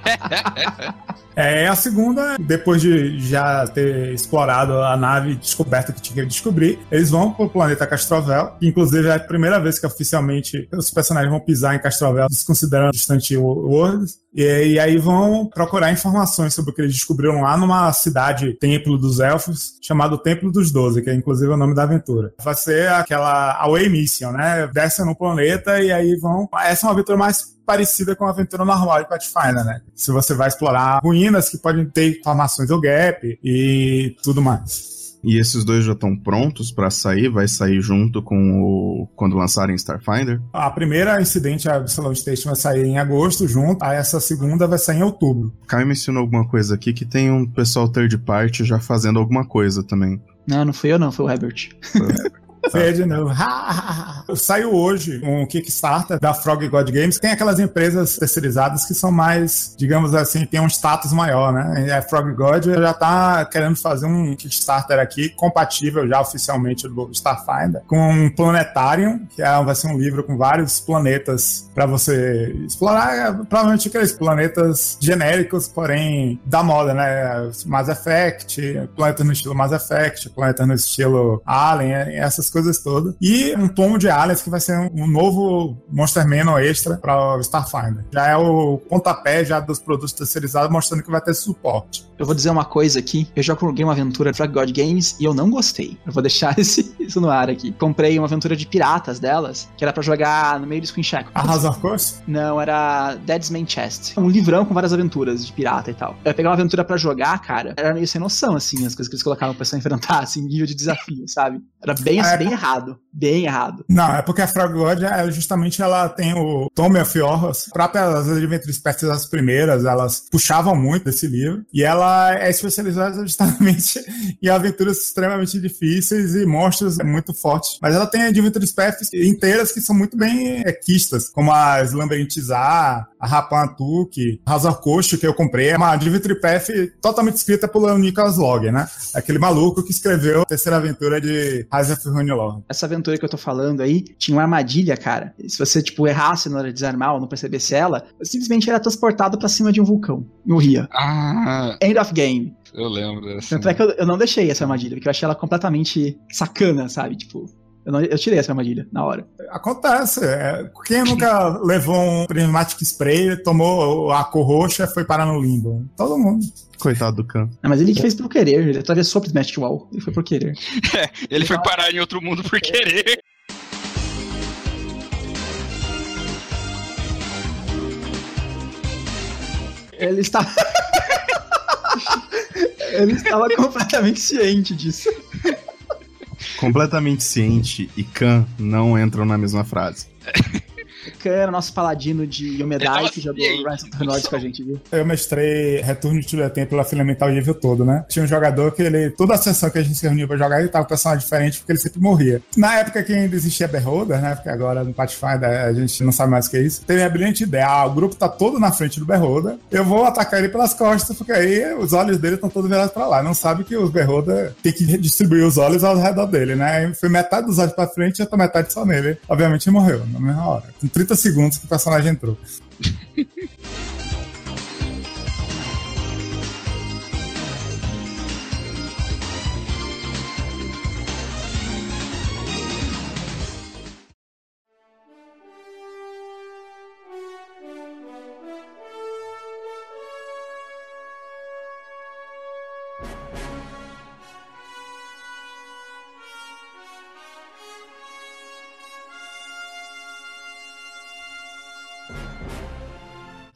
É, a segunda, depois de já ter explorado a nave descoberto o que tinha que descobrir, eles vão pro planeta Castrovel, que inclusive é a primeira vez que oficialmente os personagens vão pisar em Castrovel, desconsiderando distante Worlds, e, e aí vão procurar informações sobre o que eles descobriram lá numa cidade, Templo dos Elfos, chamado Templo dos Doze, que é inclusive o nome da aventura. Vai ser aquela Away Mission, né? Descem no planeta e aí vão... Essa é uma aventura mais parecida com a aventura normal de Pathfinder, né? Se você vai explorar ruínas que podem ter informações do Gap e tudo mais. E esses dois já estão prontos pra sair? Vai sair junto com o. quando lançarem Starfinder? A primeira incidente, a Absalom Station, vai sair em agosto, junto. Aí essa segunda vai sair em outubro. Caio mencionou alguma coisa aqui que tem um pessoal third party já fazendo alguma coisa também. Não, não fui eu não, foi o Herbert. Vê de novo. Saiu hoje um Kickstarter da Frog God Games. Tem aquelas empresas terceirizadas que são mais, digamos assim, tem um status maior, né? A Frog God já tá querendo fazer um Kickstarter aqui compatível já oficialmente do Starfinder com um Planetarium, que é, vai ser um livro com vários planetas para você explorar, provavelmente aqueles planetas genéricos, porém da moda, né? Mass Effect, planetas no estilo Mass Effect, planetas no estilo Alien, essas coisas todas. E um tomo de Aliens que vai ser um, um novo Monster Manual extra para o Starfinder. Já é o pontapé já dos produtos terceirizados, mostrando que vai ter suporte. Eu vou dizer uma coisa aqui. Eu já joguei uma aventura Frag God Games e eu não gostei. Eu vou deixar esse, isso no ar aqui. Comprei uma aventura de piratas delas, que era pra jogar no meio do Screen Shack. A House of Course? Não, era Dead's Main Chest. Um livrão com várias aventuras de pirata e tal. Eu ia pegar uma aventura pra jogar, cara, era meio sem noção, assim, as coisas que eles colocavam pra pessoa enfrentar, assim, nível de desafio, sabe? Era bem, assim, É. bem errado. Bem errado. Não, é porque a Frog God, é, justamente, ela tem o Tommy of Horrors. Próprias Adventures Pets, as primeiras, elas puxavam muito desse livro. E ela é especializada justamente em aventuras extremamente difíceis e monstros muito fortes. Mas ela tem Adventures Paths inteiras que são muito bem equistas, como a Slumberintizar, a Rapan Tuque, Razor Coast, que eu comprei. É uma Adventure Path totalmente escrita pelo Nicholas Logg, né? Aquele maluco que escreveu a terceira aventura de Rise of Runelord. Essa aventura que eu tô falando aí tinha uma armadilha, cara. E se você, tipo, errasse na hora de desarmar ou não percebesse ela, você simplesmente era transportado pra cima de um vulcão. E morria. Ah, End of game. eu lembro dessa. Tanto é que eu, eu não deixei essa armadilha, porque eu achei ela completamente sacana, sabe? Tipo, eu, não- eu tirei essa armadilha na hora. Acontece. é, quem nunca levou um Prismatic Spray, tomou a cor roxa foi parar no limbo? Todo mundo. Coitado do Khan. Não, mas ele que fez por querer, ele atravessou o Prismatic Wall. Ele foi por querer. Ele foi parar em outro mundo por querer. Ele estava. ele estava completamente ciente disso. Completamente ciente e Khan não entram na mesma frase. Khan era nosso paladino de Yomedai que jogou. Rise of the Nords com a gente, viu? Eu mestrei Return to the Temple pela Filamental o nível todo, né? Tinha um jogador que ele, toda a sessão que a gente se reunia pra jogar, ele tava com um personagem diferente porque ele sempre morria. Na época que ainda existia Beholder, né? Porque agora no Pathfinder a gente não sabe mais o que é isso. Teve a brilhante ideia: ah, o grupo tá todo na frente do Beholder, eu vou atacar ele pelas costas, porque aí os olhos dele estão todos virados pra lá. Não sabe que os Beholder tem que distribuir os olhos ao redor dele, né? Foi metade dos olhos pra frente e outra metade só nele. Obviamente ele morreu na mesma hora. Com 30 segundos que o personagem entrou.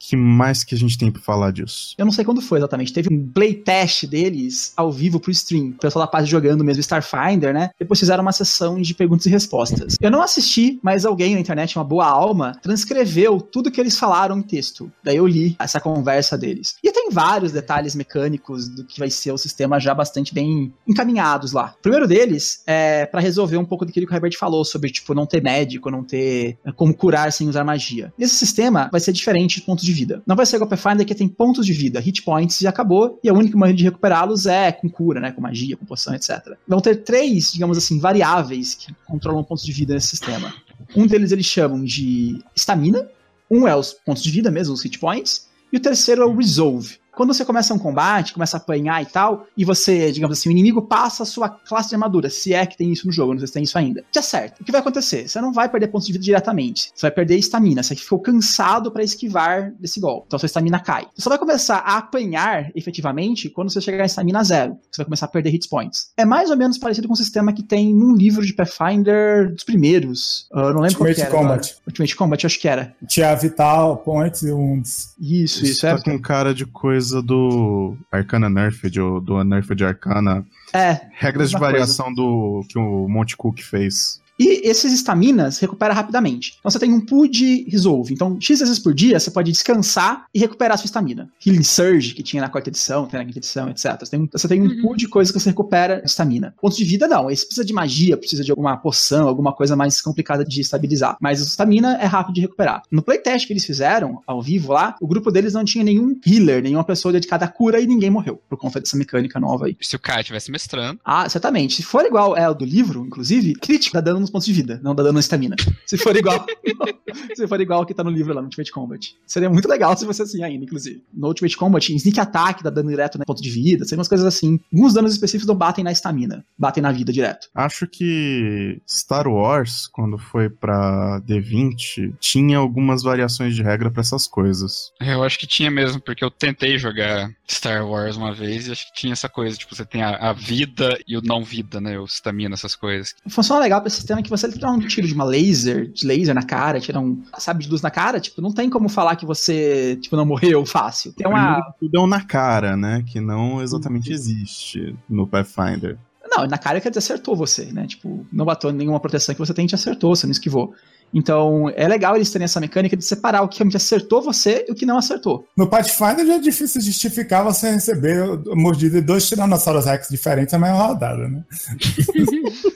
que mais que a gente tem pra falar disso? Eu não sei quando foi exatamente. Teve um playtest deles ao vivo pro stream. O pessoal da paz jogando mesmo Starfinder, né? Depois fizeram uma sessão de perguntas e respostas. Eu não assisti, mas alguém na internet, uma boa alma, transcreveu tudo que eles falaram em texto. Daí eu li essa conversa deles. E tem vários detalhes mecânicos do que vai ser o sistema já bastante bem encaminhados lá. O primeiro deles é para resolver um pouco daquilo que o Herbert falou sobre, tipo, não ter médico, não ter eh, como curar sem usar magia. Esse sistema vai ser diferente de pontos de vida. Não vai ser igual Pathfinder que tem pontos de vida, hit points e acabou, e a única maneira de recuperá-los é com cura, né, com magia, com poção, etc. Vão ter três, digamos assim, variáveis que controlam pontos de vida nesse sistema. Um deles eles chamam de estamina, um é os pontos de vida mesmo, os hit points, e o terceiro é o resolve. Quando você começa um combate, começa a apanhar e tal, e você, digamos assim, o inimigo passa a sua classe de armadura, se é que tem isso no jogo, não sei se tem isso ainda. Te acerta. O que vai acontecer? Você não vai perder pontos de vida diretamente. Você vai perder estamina. Você ficou cansado para esquivar desse golpe. Então sua estamina cai. Você só vai começar a apanhar efetivamente quando você chegar em estamina zero. Você vai começar a perder hit points. É mais ou menos parecido com o sistema que tem num livro de Pathfinder dos primeiros. Eu não lembro qual que Ultimate era. Combat. agora. Ultimate Combat, acho que era. Tinha Vital, Points e Wounds. Isso, isso. tá É, com cara de coisa coisa do Arcana Nerfed, ou do Nerfed Arcana. É, Regras de Mesma coisa. variação do que o Monte Cook fez. E esses estaminas recupera rapidamente. Então você tem um pool de resolve. Então, X vezes por dia você pode descansar e recuperar a sua estamina. Healing Surge, que tinha na quarta edição, tem na quinta edição, etc. Você tem, um- você tem um pool de coisas que você recupera estamina. Pontos de vida, não. Esse precisa de magia, precisa de alguma poção, alguma coisa mais complicada de estabilizar. Mas a estamina é rápido de recuperar. No playtest que eles fizeram, ao vivo lá, o grupo deles não tinha nenhum healer, nenhuma pessoa dedicada à cura e ninguém morreu. Por conta dessa mecânica nova aí. Se o cara estivesse mestrando. Ah, certamente. Se for igual é o do livro, inclusive, crítico dá dano nos pontos de vida, não dá dano na estamina. Se for igual. se for igual ao que tá no livro lá no Ultimate Combat. Seria muito legal se fosse assim ainda, inclusive. No Ultimate Combat, em Sneak Attack dá dano direto no ponto de vida, seriam umas coisas assim. Alguns danos específicos não batem na estamina, batem na vida direto. Acho que Star Wars, quando foi pra D20, tinha algumas variações de regra pra essas coisas. Eu acho que tinha mesmo, porque eu tentei jogar Star Wars uma vez e acho que tinha essa coisa, tipo, você tem a, a vida e o não vida, né? O stamina, essas coisas. Funciona legal pra esse sistema que você tirar um tiro de uma laser, de laser na cara, tirar um sabe de luz na cara, tipo, não tem como falar que você, tipo, não morreu fácil. Tem uma. Que Tudo é um na cara, né? Que não exatamente existe no Pathfinder. Não, na cara quer dizer acertou você, né? Tipo, não bateu nenhuma proteção que você tem, te acertou, você não esquivou. Então, é legal eles terem essa mecânica de separar o que realmente acertou você e o que não acertou. No Pathfinder já é difícil justificar você receber mordida de dois Tiranossauros Rex diferentes na mesma rodada, né?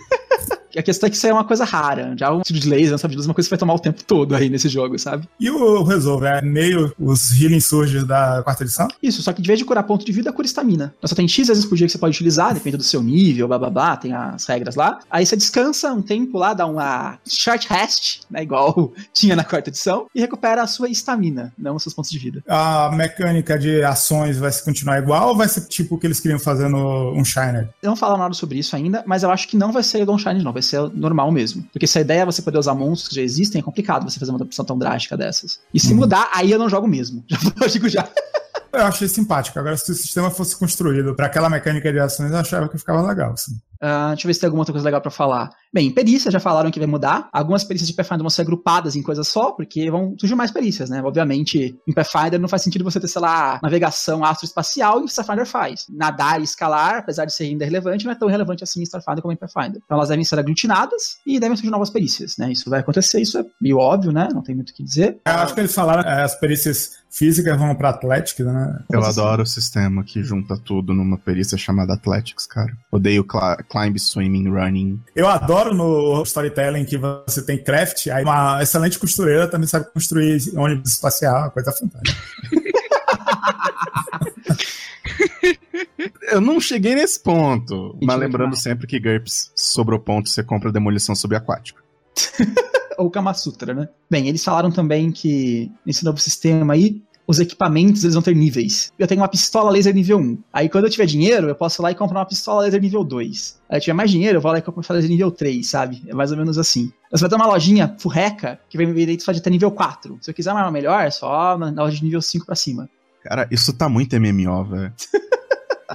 A questão é que isso aí é uma coisa rara. Já um tiro de laser, sabe de luz, é uma coisa que vai tomar o tempo todo aí nesse jogo, sabe? E o Resolve é meio os Healing Surges da quarta edição? Isso, só que de vez de curar ponto de vida, cura estamina. Então, Só tem X vezes por dia que você pode utilizar, depende do seu nível, blá blá blá, tem as regras lá. Aí você descansa um tempo lá, dá uma short rest, né? Igual tinha na quarta edição, e recupera a sua estamina, não os seus pontos de vida. A mecânica de ações vai se continuar igual ou vai ser tipo o que eles queriam fazer no um Shiner? Eu não falo nada sobre isso ainda, mas eu acho que não vai ser Don Shine, não. Vai ser normal mesmo. Porque se a ideia é você poder usar monstros que já existem, é complicado você fazer uma adaptação tão drástica dessas. E se mudar, aí eu não jogo mesmo. Já eu digo já. Eu achei simpático. Agora, se o sistema fosse construído para aquela mecânica de ações, eu achava que ficava legal. Assim. Ah, deixa eu ver se tem alguma outra coisa legal pra falar. Bem, perícias já falaram que vai mudar. Algumas perícias de Pathfinder vão ser agrupadas em coisas só, porque vão surgir mais perícias, né? Obviamente, em Pathfinder não faz sentido você ter, sei lá, navegação astroespacial e Starfinder faz. Nadar e escalar, apesar de ser ainda relevante, não é tão relevante assim em Starfinder como em Pathfinder. Então elas devem ser aglutinadas e devem surgir novas perícias, né? Isso vai acontecer, isso é meio óbvio, né? Não tem muito o que dizer. Eu acho que eles falaram é, as perícias físicas vão para Atlético, né? Eu adoro o sistema que junta tudo numa perícia chamada Athletics, cara. Odeio climb, swimming, running. Eu adoro no storytelling que você tem craft, aí uma excelente costureira também sabe construir ônibus espacial, coisa fantástica. Eu não cheguei nesse ponto. Mas lembrando sempre que GURPS sobrou ponto, você compra demolição subaquática. ou Kama Sutra, né? Bem, eles falaram também que nesse novo sistema aí, os equipamentos eles vão ter níveis. Eu tenho uma pistola laser nível 1. Aí quando eu tiver dinheiro, eu posso ir lá e comprar uma pistola laser nível 2. Aí eu tiver mais dinheiro, eu vou lá e compro uma pistola laser nível 3, sabe? É mais ou menos assim. Você vai ter uma lojinha furreca que vai me vender só de até nível 4. Se eu quiser uma melhor, é só na loja de nível 5 pra cima. Cara, isso tá muito MMO, velho.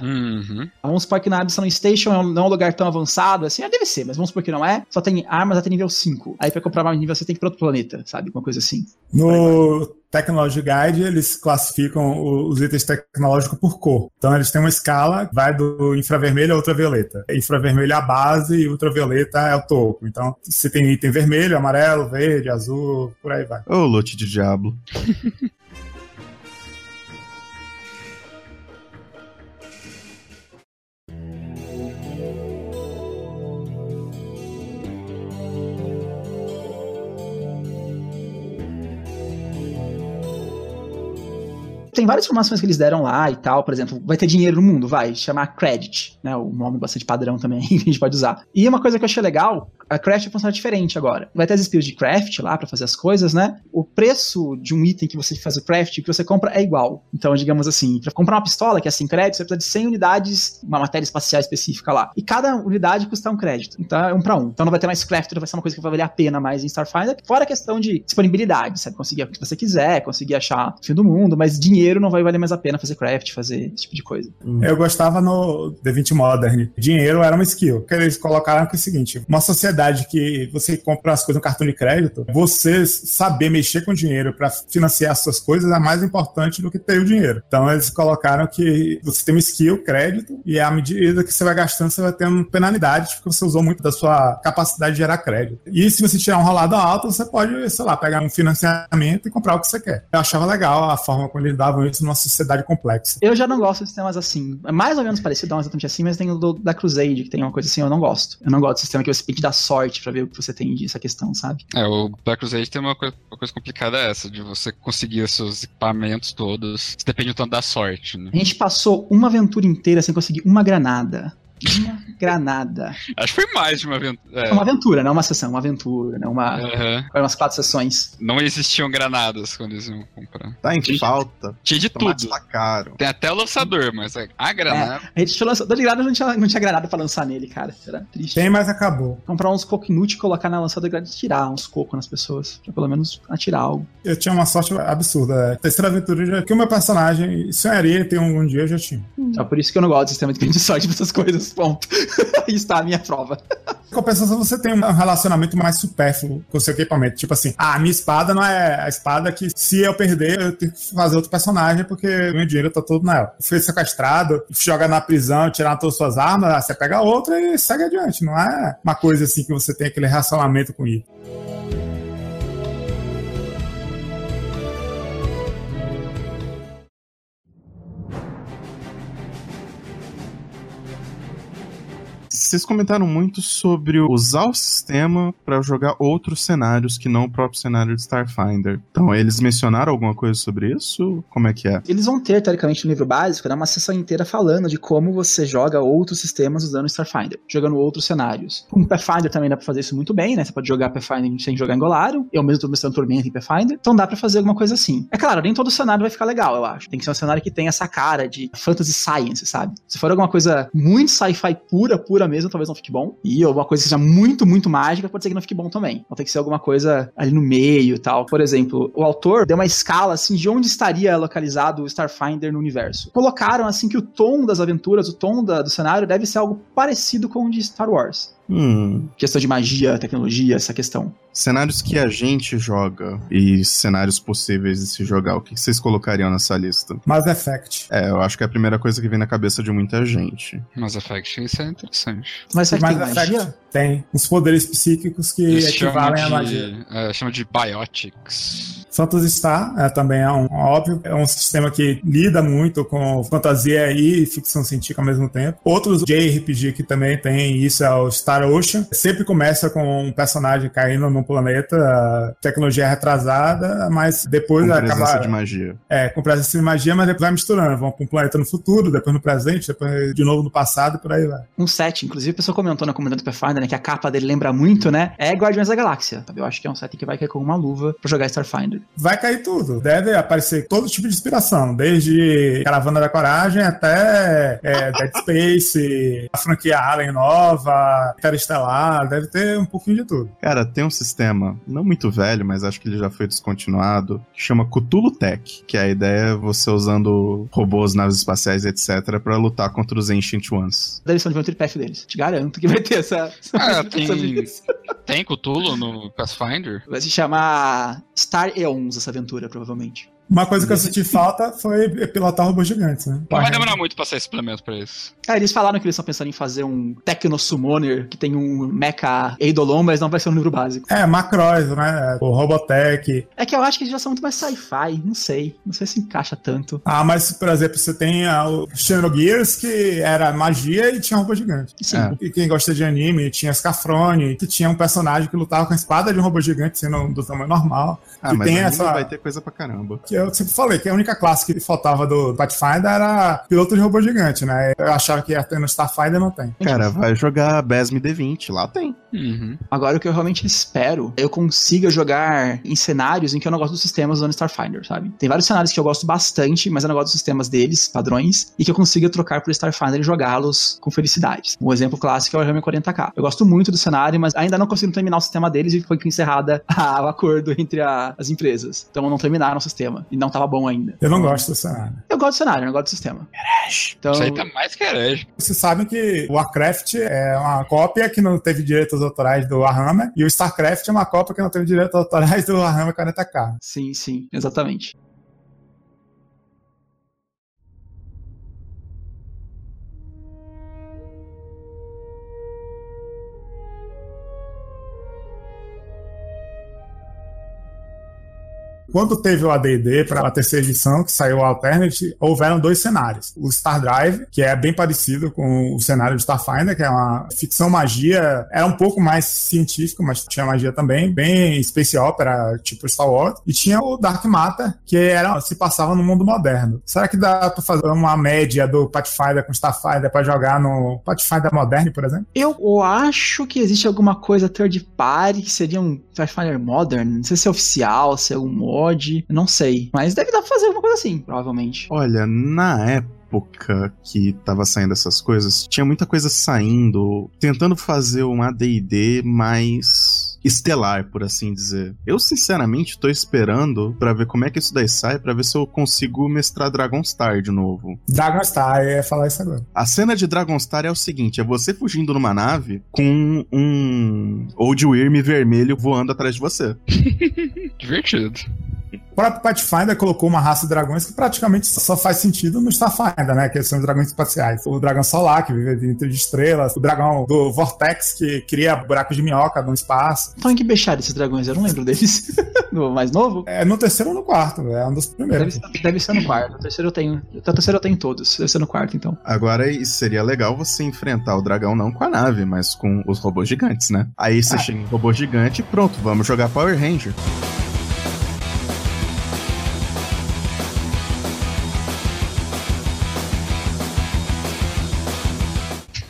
Uhum. Vamos supor que na Absalom Station é não é um lugar tão avançado, assim, é, deve ser, mas vamos supor que não é. Só tem armas até nível 5. Aí pra comprar mais nível você tem que ir pra outro planeta, sabe? Uma coisa assim. No Technology Guide, eles classificam os itens tecnológicos por cor. Então, eles têm uma escala, vai do infravermelho a ultravioleta. Infravermelho é a base e ultravioleta é o topo. Então, você tem item vermelho, amarelo, verde, azul, por aí vai. Ô, lote de diabo. Tem várias informações que eles deram lá e tal, por exemplo, vai ter dinheiro no mundo, vai, chamar credit, né? O nome bastante padrão também que a gente pode usar. E uma coisa que eu achei legal, a craft funciona diferente agora. Vai ter as skills de craft lá pra fazer as coisas, né? O preço de um item que você faz o craft, que você compra é igual. Então, digamos assim, pra comprar uma pistola que é sem crédito, você precisa de 100 unidades, uma matéria espacial específica lá. E cada unidade custa um crédito. Então é um pra um. Então não vai ter mais craft, vai ser uma coisa que vai valer a pena mais em Starfinder. Fora a questão de disponibilidade, sabe? Conseguir o que você quiser, conseguir achar o fim do mundo, mas dinheiro não vai valer mais a pena fazer craft, fazer esse tipo de coisa. Eu gostava no D20 Modern. Dinheiro era uma skill. Que eles colocaram que é o seguinte: uma sociedade sociedade que você compra as coisas no cartão de crédito, você saber mexer com dinheiro para financiar as suas coisas é mais importante do que ter o dinheiro. Então eles colocaram que você tem um skill, crédito, e à medida que você vai gastando, você vai tendo penalidades porque você usou muito da sua capacidade de gerar crédito. E se você tirar um rolado alto, você pode, sei lá, pegar um financiamento e comprar o que você quer. Eu achava legal a forma como eles davam isso numa sociedade complexa. Eu já não gosto de sistemas assim. É mais ou menos parecido, não exatamente assim, mas tem o do- da Crusade, que tem uma coisa assim, eu não gosto. Eu não gosto do sistema que você tem que dar sorte pra ver o que você tem dessa questão, sabe? É, o Black Crusade tem uma coisa, uma coisa complicada é essa, de você conseguir os seus equipamentos todos. Isso depende do tanto da sorte, né? A gente passou uma aventura inteira sem conseguir uma granada. Uma granada. Acho que foi mais de uma aventura. É uma aventura, não uma sessão, uma aventura, né? Uma, Aham. foram umas quatro sessões. Não existiam granadas quando eles iam comprar. Tá em Gente, falta. Tinha de Tomate tudo. tá caro. Tem até o lançador, mas a- a granada. A gente tinha lançado, granada não tinha, não tinha granada pra lançar nele, cara. Era triste. Tem, mas acabou. Comprar uns coco inútil, colocar na lançadora granada e tirar uns cocos nas pessoas. Pra pelo menos atirar algo. Eu tinha uma sorte absurda. A terceira aventura já que o meu personagem sonharia ter um, um dia eu já tinha. É por isso que eu não gosto do sistema de sorte pra essas Ponto. Aí está a minha prova. Em compensação, você tem um relacionamento mais supérfluo com o seu equipamento. Tipo assim, ah, minha espada não é a espada que, se eu perder, eu tenho que fazer outro personagem porque meu dinheiro tá todo nela. Foi sequestrado, joga na prisão, tirar todas as suas armas, você pega outra e segue adiante. Não é uma coisa assim que você tem aquele relacionamento com ele. Vocês comentaram muito sobre usar o sistema pra jogar outros cenários que não o próprio cenário de Starfinder. Então, eles mencionaram alguma coisa sobre isso? Como é que é? Eles vão ter, teoricamente, no livro básico, né, uma sessão inteira falando de como você joga outros sistemas usando Starfinder, jogando outros cenários. Com Pathfinder também dá pra fazer isso muito bem, né? Você pode jogar Pathfinder sem jogar em Golarion, eu mesmo tô mestrando Tormenta em Pathfinder, então dá pra fazer alguma coisa assim. É claro, nem todo cenário vai ficar legal, eu acho. Tem que ser um cenário que tenha essa cara de fantasy science, sabe? Se for alguma coisa muito sci-fi pura, pura mesmo, talvez não fique bom. E alguma coisa que seja muito, muito mágica, pode ser que não fique bom também. Então tem que ser alguma coisa ali no meio e tal. Por exemplo, o autor deu uma escala assim de onde estaria localizado o Starfinder no universo. Colocaram assim que o tom das aventuras, o tom da- do cenário deve ser algo parecido com o de Star Wars. Hum. Questão de magia, tecnologia, essa questão. Cenários que a gente joga e cenários possíveis de se jogar, o que vocês colocariam nessa lista? Mass Effect. É, eu acho que é a primeira coisa que vem na cabeça de muita gente. Mass Effect, isso é interessante. Mas que Mass tem Effect magia? tem uns poderes psíquicos que Eles equivalem à magia. é, chama de Biotics. Phantasy Star é, também é um óbvio, é um sistema que lida muito com fantasia e ficção científica ao mesmo tempo. Outros JRPG que também tem isso é o Star Ocean. Sempre começa com um personagem caindo num planeta, tecnologia é retrasada, mas depois Com presença acaba de magia. é, com presença de magia, mas depois vai misturando. Vão para um planeta no futuro, depois no presente, depois de novo no passado e por aí vai. Um set, inclusive, a pessoa comentou na comunidade do Pathfinder, né, que a capa dele lembra muito, né? É Guardiões da Galáxia. sabe? Eu acho que é um set que vai cair com uma luva pra jogar Starfinder. Vai cair tudo. Deve aparecer todo tipo de inspiração, desde Caravana da Coragem até é, Dead Space, a franquia Alien nova, Interestelar, deve ter um pouquinho de tudo. Cara, tem um sistema, não muito velho, mas acho que ele já foi descontinuado, que chama Cthulhu Tech, que a ideia é você usando robôs, naves espaciais, etc, pra lutar contra os Ancient Ones. Deve ser o Adventure Path deles. Te garanto que vai ter essa. Ah, essa tem- isso. Tem Cthulhu no Pathfinder? Vai se chamar Star Eons essa aventura, provavelmente. Uma coisa que eu senti falta foi pilotar robôs gigantes, né? Não vai demorar muito pra sair suplemento pra isso. É, eles falaram que eles estão pensando em fazer um Tecno Summoner que tem um mecha Eidolon, mas não vai ser um livro básico. É, Macross, né? O Robotech. É que eu acho que eles já são muito mais sci-fi, não sei. Não sei se encaixa tanto. Ah, mas, por exemplo, você tem o Xenogears, que era magia e tinha robô gigante. Sim. É. E quem gosta de anime, tinha Scafrone, que tinha um personagem que lutava com a espada de um robô gigante, sendo do tamanho normal. Ah, que mas tem essa... vai ter coisa pra caramba. que eu sempre falei que a única classe que faltava do Pathfinder era piloto de robô gigante, né? Eu achava que ia ter no Starfinder, não tem. Cara, vai jogar Besme D20, lá tem. Uhum. Agora, o que eu realmente espero é eu consiga jogar em cenários em que eu não gosto dos sistemas usando Starfinder, sabe? Tem vários cenários que eu gosto bastante, mas eu não gosto dos sistemas deles, padrões, e que eu consiga trocar por Starfinder e jogá-los com felicidade. Um exemplo clássico é o Warhammer 40k. Eu gosto muito do cenário, mas ainda não consigo terminar o sistema deles e foi encerrada a- o acordo entre a- as empresas. Então não terminaram o sistema. E não tava bom ainda. Eu não gosto do cenário. Eu gosto do cenário, eu não gosto do sistema. Então, Isso aí tá mais que herege. Vocês sabem que o Warcraft é uma cópia que não teve direitos autorais do Warhammer, e o StarCraft é uma cópia que não teve direitos autorais do Warhammer 40k. sim, sim, exatamente. Quando teve o AD&D para a terceira edição, que saiu o Alternate, houveram dois cenários. O Star Drive, que é bem parecido com o cenário de Starfinder, que é uma ficção magia, era um pouco mais científico, mas tinha magia também, bem space opera, tipo Star Wars. E tinha o Dark Matter, que era se passava no mundo moderno. Será que dá para fazer uma média do Pathfinder com Starfinder para jogar no Pathfinder moderno, por exemplo? Eu acho que existe alguma coisa third party que seria um Pathfinder Modern. Não sei se é oficial, se é um eu não sei. Mas deve dar pra fazer alguma coisa assim, provavelmente. Olha, na época que tava saindo essas coisas, tinha muita coisa saindo, tentando fazer um AD&D mais estelar, por assim dizer. Eu, sinceramente, tô esperando pra ver como é que isso daí sai, pra ver se eu consigo mestrar Dragonstar de novo. Dragonstar, eu ia falar isso agora. A cena de Dragonstar é o seguinte: é você fugindo numa nave com um Old Wyrm vermelho voando atrás de você. Divertido. O próprio Pathfinder colocou uma raça de dragões que praticamente só faz sentido no Starfinder, né? Que são os dragões espaciais. O dragão solar, que vive dentro de estrelas. O dragão do Vortex, que cria buracos de minhoca no espaço. Então em que beixaram esses dragões? Eu não lembro deles. no mais novo? É no terceiro ou no quarto, é um dos Deve primeiros. ser, deve ser no quarto. O terceiro eu tenho. O terceiro eu tenho todos. Deve ser no quarto, então. Agora, seria legal você enfrentar o dragão não com a nave, mas com os robôs gigantes, né? Aí você Ah. chega em robô gigante e pronto, vamos jogar Power Ranger.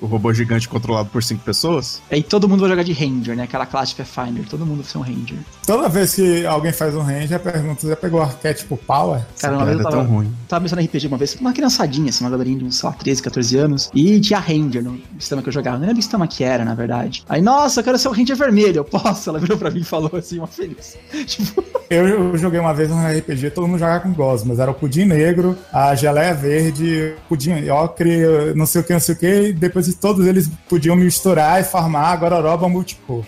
o robô gigante controlado por cinco pessoas? Aí todo mundo vai jogar de Ranger, né? Aquela classe de Pathfinder. Todo mundo vai ser um Ranger. Toda vez que alguém faz um range, a pergunta: já pegou o arquétipo Power? Cara, uma vez eu é tava, tão ruim. tava pensando em RPG uma vez, uma criançadinha, assim, uma galerinha de uns, sei lá, 13, 14 anos, e tinha Ranger no sistema que eu jogava. Não lembro que sistema que era, na verdade. Aí, nossa, eu quero ser o Ranger vermelho, eu posso? Ela virou pra mim e falou assim, uma feliz. tipo, Eu, eu joguei uma vez um RPG, todo mundo jogava com gosmas. Era o pudim negro, a geleia verde, pudim ocre, não sei o que, não sei o que. E depois de todos eles podiam misturar e formar a gororoba multicor.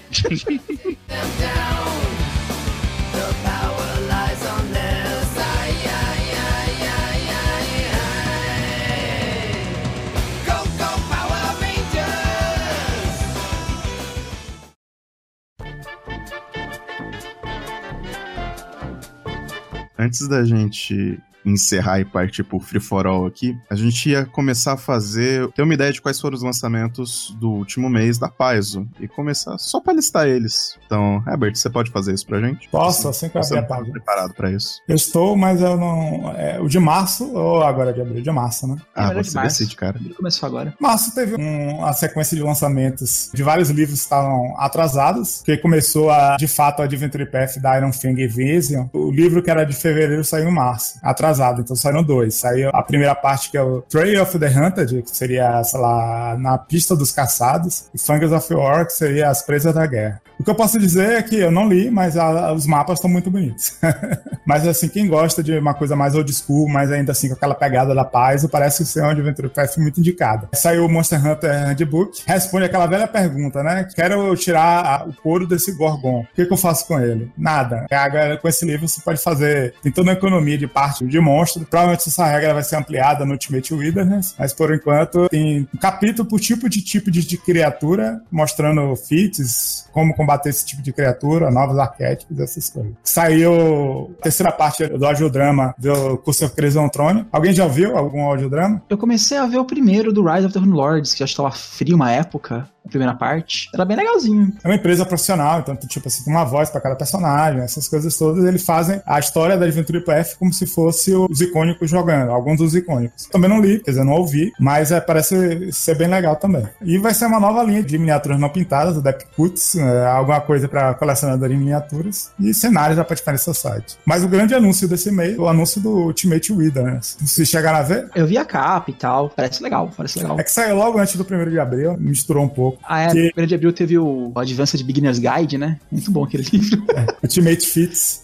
Antes da gente encerrar e partir pro Free For All aqui, a gente ia começar a fazer, ter uma ideia de quais foram os lançamentos do último mês da Paizo e começar só pra listar eles. Então, Herbert, você pode fazer isso pra gente? Posso, assim que eu abrir a tá página. preparado pra isso? Eu estou, mas eu não. É, o de março, ou agora de abril? De março, né? Ah, melhor de você março. decide, cara. ele começou agora. Março teve um- uma sequência de lançamentos de vários livros que estavam atrasados, que começou a, de fato, a Adventure Path da Iron Fang Vision. O livro que era de fevereiro saiu em março, atrasado, então saíram dois. Saiu a primeira parte, que é o Trail of the Hunted, que seria, sei lá, na pista dos caçados, e Fungus of War, que seria as presas da guerra. O que eu posso dizer é que eu não li, mas a- os mapas estão muito bonitos. mas assim, quem gosta de uma coisa mais old school, mas ainda assim com aquela pegada da paz, parece ser um Adventure Path muito indicado. Saiu o Monster Hunter Handbook, responde aquela velha pergunta, né? Quero tirar a- o couro desse Gorgon. O que, que eu faço com ele? Nada. Agora, com esse livro você pode fazer, tem toda uma economia de parte de monstro. Provavelmente essa regra vai ser ampliada no Ultimate Wilderness, mas por enquanto tem um capítulo por tipo de tipo de, de criatura, mostrando feats, como combater esse tipo de criatura, novos arquétipos, essas coisas. Saiu a terceira parte do audiodrama do Curso of Crimson Throne. Alguém já ouviu algum audiodrama? Eu comecei a ver o primeiro do Rise of the Rune Lords, que já estava frio uma época, primeira parte. Era bem legalzinho. É uma empresa profissional, então, tipo assim, tem uma voz pra cada personagem, essas coisas todas. Eles fazem a história da Adventure Path como se fosse os icônicos jogando, alguns dos icônicos. Também não li, quer dizer, não ouvi, mas é, parece ser bem legal também. E vai ser uma nova linha de miniaturas não pintadas, o Depth Cuts, é, alguma coisa pra colecionador em miniaturas, e cenários já pra diferenciar seu site. Mas o grande anúncio desse mês, o anúncio do Ultimate Wilderness. Se chegaram a ver, Eu vi a capa e tal. Parece legal, parece legal. é que saiu logo antes do 1 de abril, misturou um pouco. Ah, é. Que- Primeiro de abril teve o Advanced Beginner's Guide, né? Muito bom aquele livro. Ultimate Fits.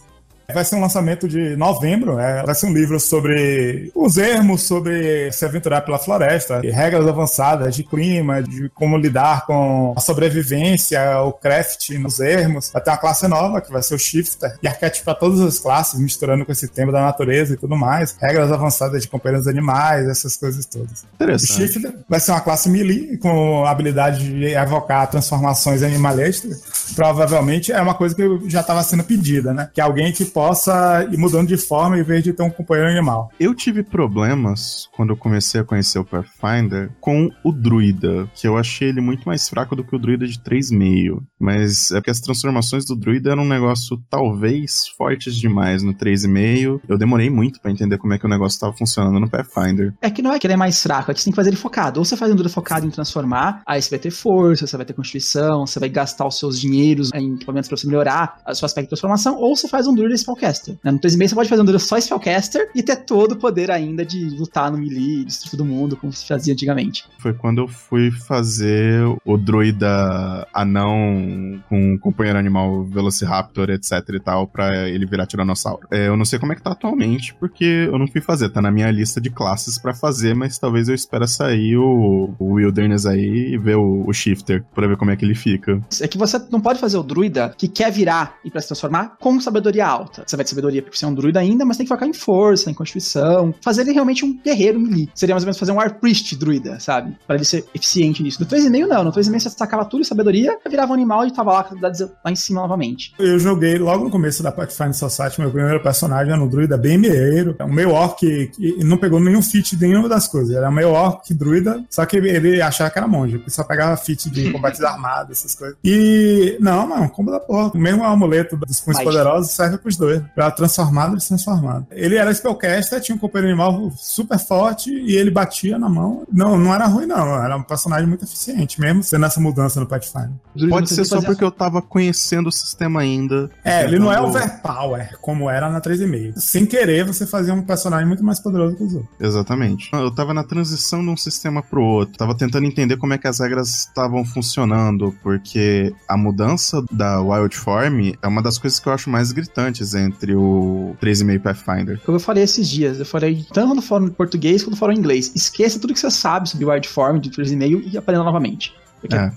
Vai ser um lançamento de novembro, é, vai ser um livro sobre os ermos, sobre se aventurar pela floresta, e regras avançadas de clima, de como lidar com a sobrevivência, o craft nos ermos. Vai ter uma classe nova, que vai ser o Shifter, e arquétipo para todas as classes, misturando com esse tema da natureza e tudo mais. Regras avançadas de companheiros animais, essas coisas todas. O Interessante. Shifter vai ser uma classe melee, com a habilidade de evocar transformações animalescas. Provavelmente é uma coisa que já estava sendo pedida, né? Que alguém que possa ir mudando de forma em vez de ter um companheiro animal. Eu tive problemas quando eu comecei a conhecer o Pathfinder com o druida, que eu achei ele muito mais fraco do que o druida de 3,5. Mas é porque as transformações do druida eram um negócio talvez fortes demais no 3,5. Eu demorei muito pra entender como é que o negócio tava funcionando no Pathfinder. É que não é que ele é mais fraco, é que você tem que fazer ele focado. Ou você faz um druida focado em transformar, aí você vai ter força, você vai ter constituição, você vai gastar os seus dinheiros em equipamentos pra você melhorar o seu aspecto de transformação, ou você faz um druida spellcaster. Né? No 3,5 você pode fazer um druida só spellcaster e ter todo o poder ainda de lutar no melee, destruir todo mundo, como se fazia antigamente. Foi quando eu fui fazer o druida anão com um companheiro animal Velociraptor, etc e tal, pra ele virar Tiranossauro. É, eu não sei como é que tá atualmente, porque eu não fui fazer. Tá na minha lista de classes pra fazer, mas talvez eu espere sair o, o Wilderness aí e ver o, o Shifter, pra ver como é que ele fica. É que você não pode fazer o druida que quer virar e pra se transformar com sabedoria alta. Você vai ter sabedoria porque você é um druida ainda, mas tem que focar em força, em constituição, fazer ele realmente um guerreiro melee. Seria mais ou menos fazer um War Priest druida, sabe? Pra ele ser eficiente nisso. No 3,5 não, no 3,5 você destacava tudo em sabedoria, virava um animal e tava lá com lá em cima novamente. Eu joguei logo no começo da Pathfinder Society, meu primeiro personagem era um druida bem meieiro, um meio orc que não pegou nenhum feat de nenhuma das coisas. Era um meio orc druida, só que ele achava que era monge, porque só pegava feat de combates armados, essas coisas. E não, mano, combo da porra. O mesmo amuleto dos punhos poderosos serve pros dois, pra transformado e destransformado. Ele era spellcaster, tinha um companheiro animal super forte e ele batia na mão. Não, não era ruim, não. Era um personagem muito eficiente, mesmo sendo essa mudança no Pathfinder. Pode ser só porque eu tava conhecendo o sistema ainda. É, ele não é overpower, como era na 3,5. Sem querer, você fazia um personagem muito mais poderoso que os outros. Exatamente. Eu tava na transição de um sistema pro outro. Tava tentando entender como é que as regras estavam funcionando, porque a mudança da Wild Form é uma das coisas que eu acho mais gritantes entre o 3,5 e Pathfinder. Como eu falei esses dias, eu falei tanto no fórum português quanto no fórum inglês. Esqueça tudo que você sabe sobre Wild Form de 3,5 e aprenda novamente. Porque é, É.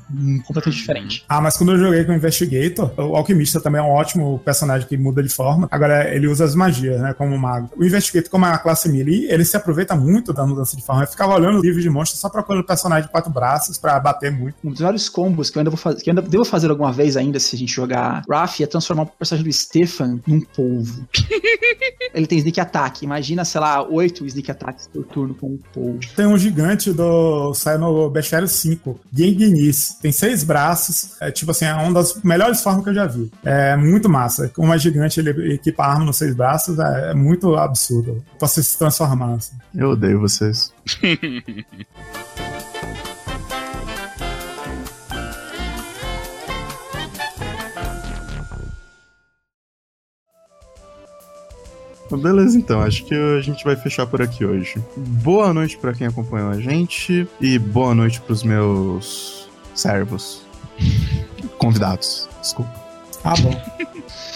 completamente diferente. Ah, mas quando eu joguei com o Investigator, o Alquimista também é um ótimo personagem que muda de forma. Agora, ele usa as magias, né, como mago. O Investigator, como é uma classe melee, ele se aproveita muito da mudança de forma. Eu ficava olhando o livro de monstros só procurando personagem de quatro braços pra bater muito. Um dos vários combos que eu ainda vou fazer, que eu ainda devo fazer alguma vez ainda se a gente jogar Wrath é transformar o personagem do Stefan num polvo. Ele tem sneak attack. Imagina, sei lá, oito sneak attacks por turno com um polvo. Tem um gigante do. sai no Bestiário 5, Genghis. Tem seis braços. É tipo assim, é uma das melhores formas que eu já vi. É muito massa. Como é gigante, ele equipa arma nos seis braços. É, é muito absurdo. Você se transformar. Assim. Eu odeio vocês. Beleza, então. Acho que a gente vai fechar por aqui hoje. Boa noite pra quem acompanhou a gente e boa noite pros meus servos. Convidados. Desculpa. Ah, bom.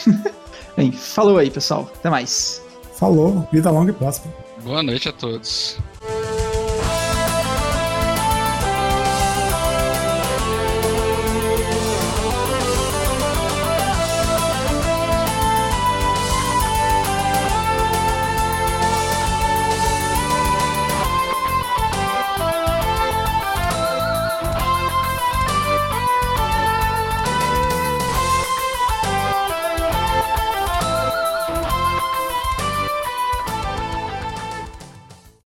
Bem, falou aí, pessoal. Até mais. Falou. Vida longa e próspera. Boa noite a todos.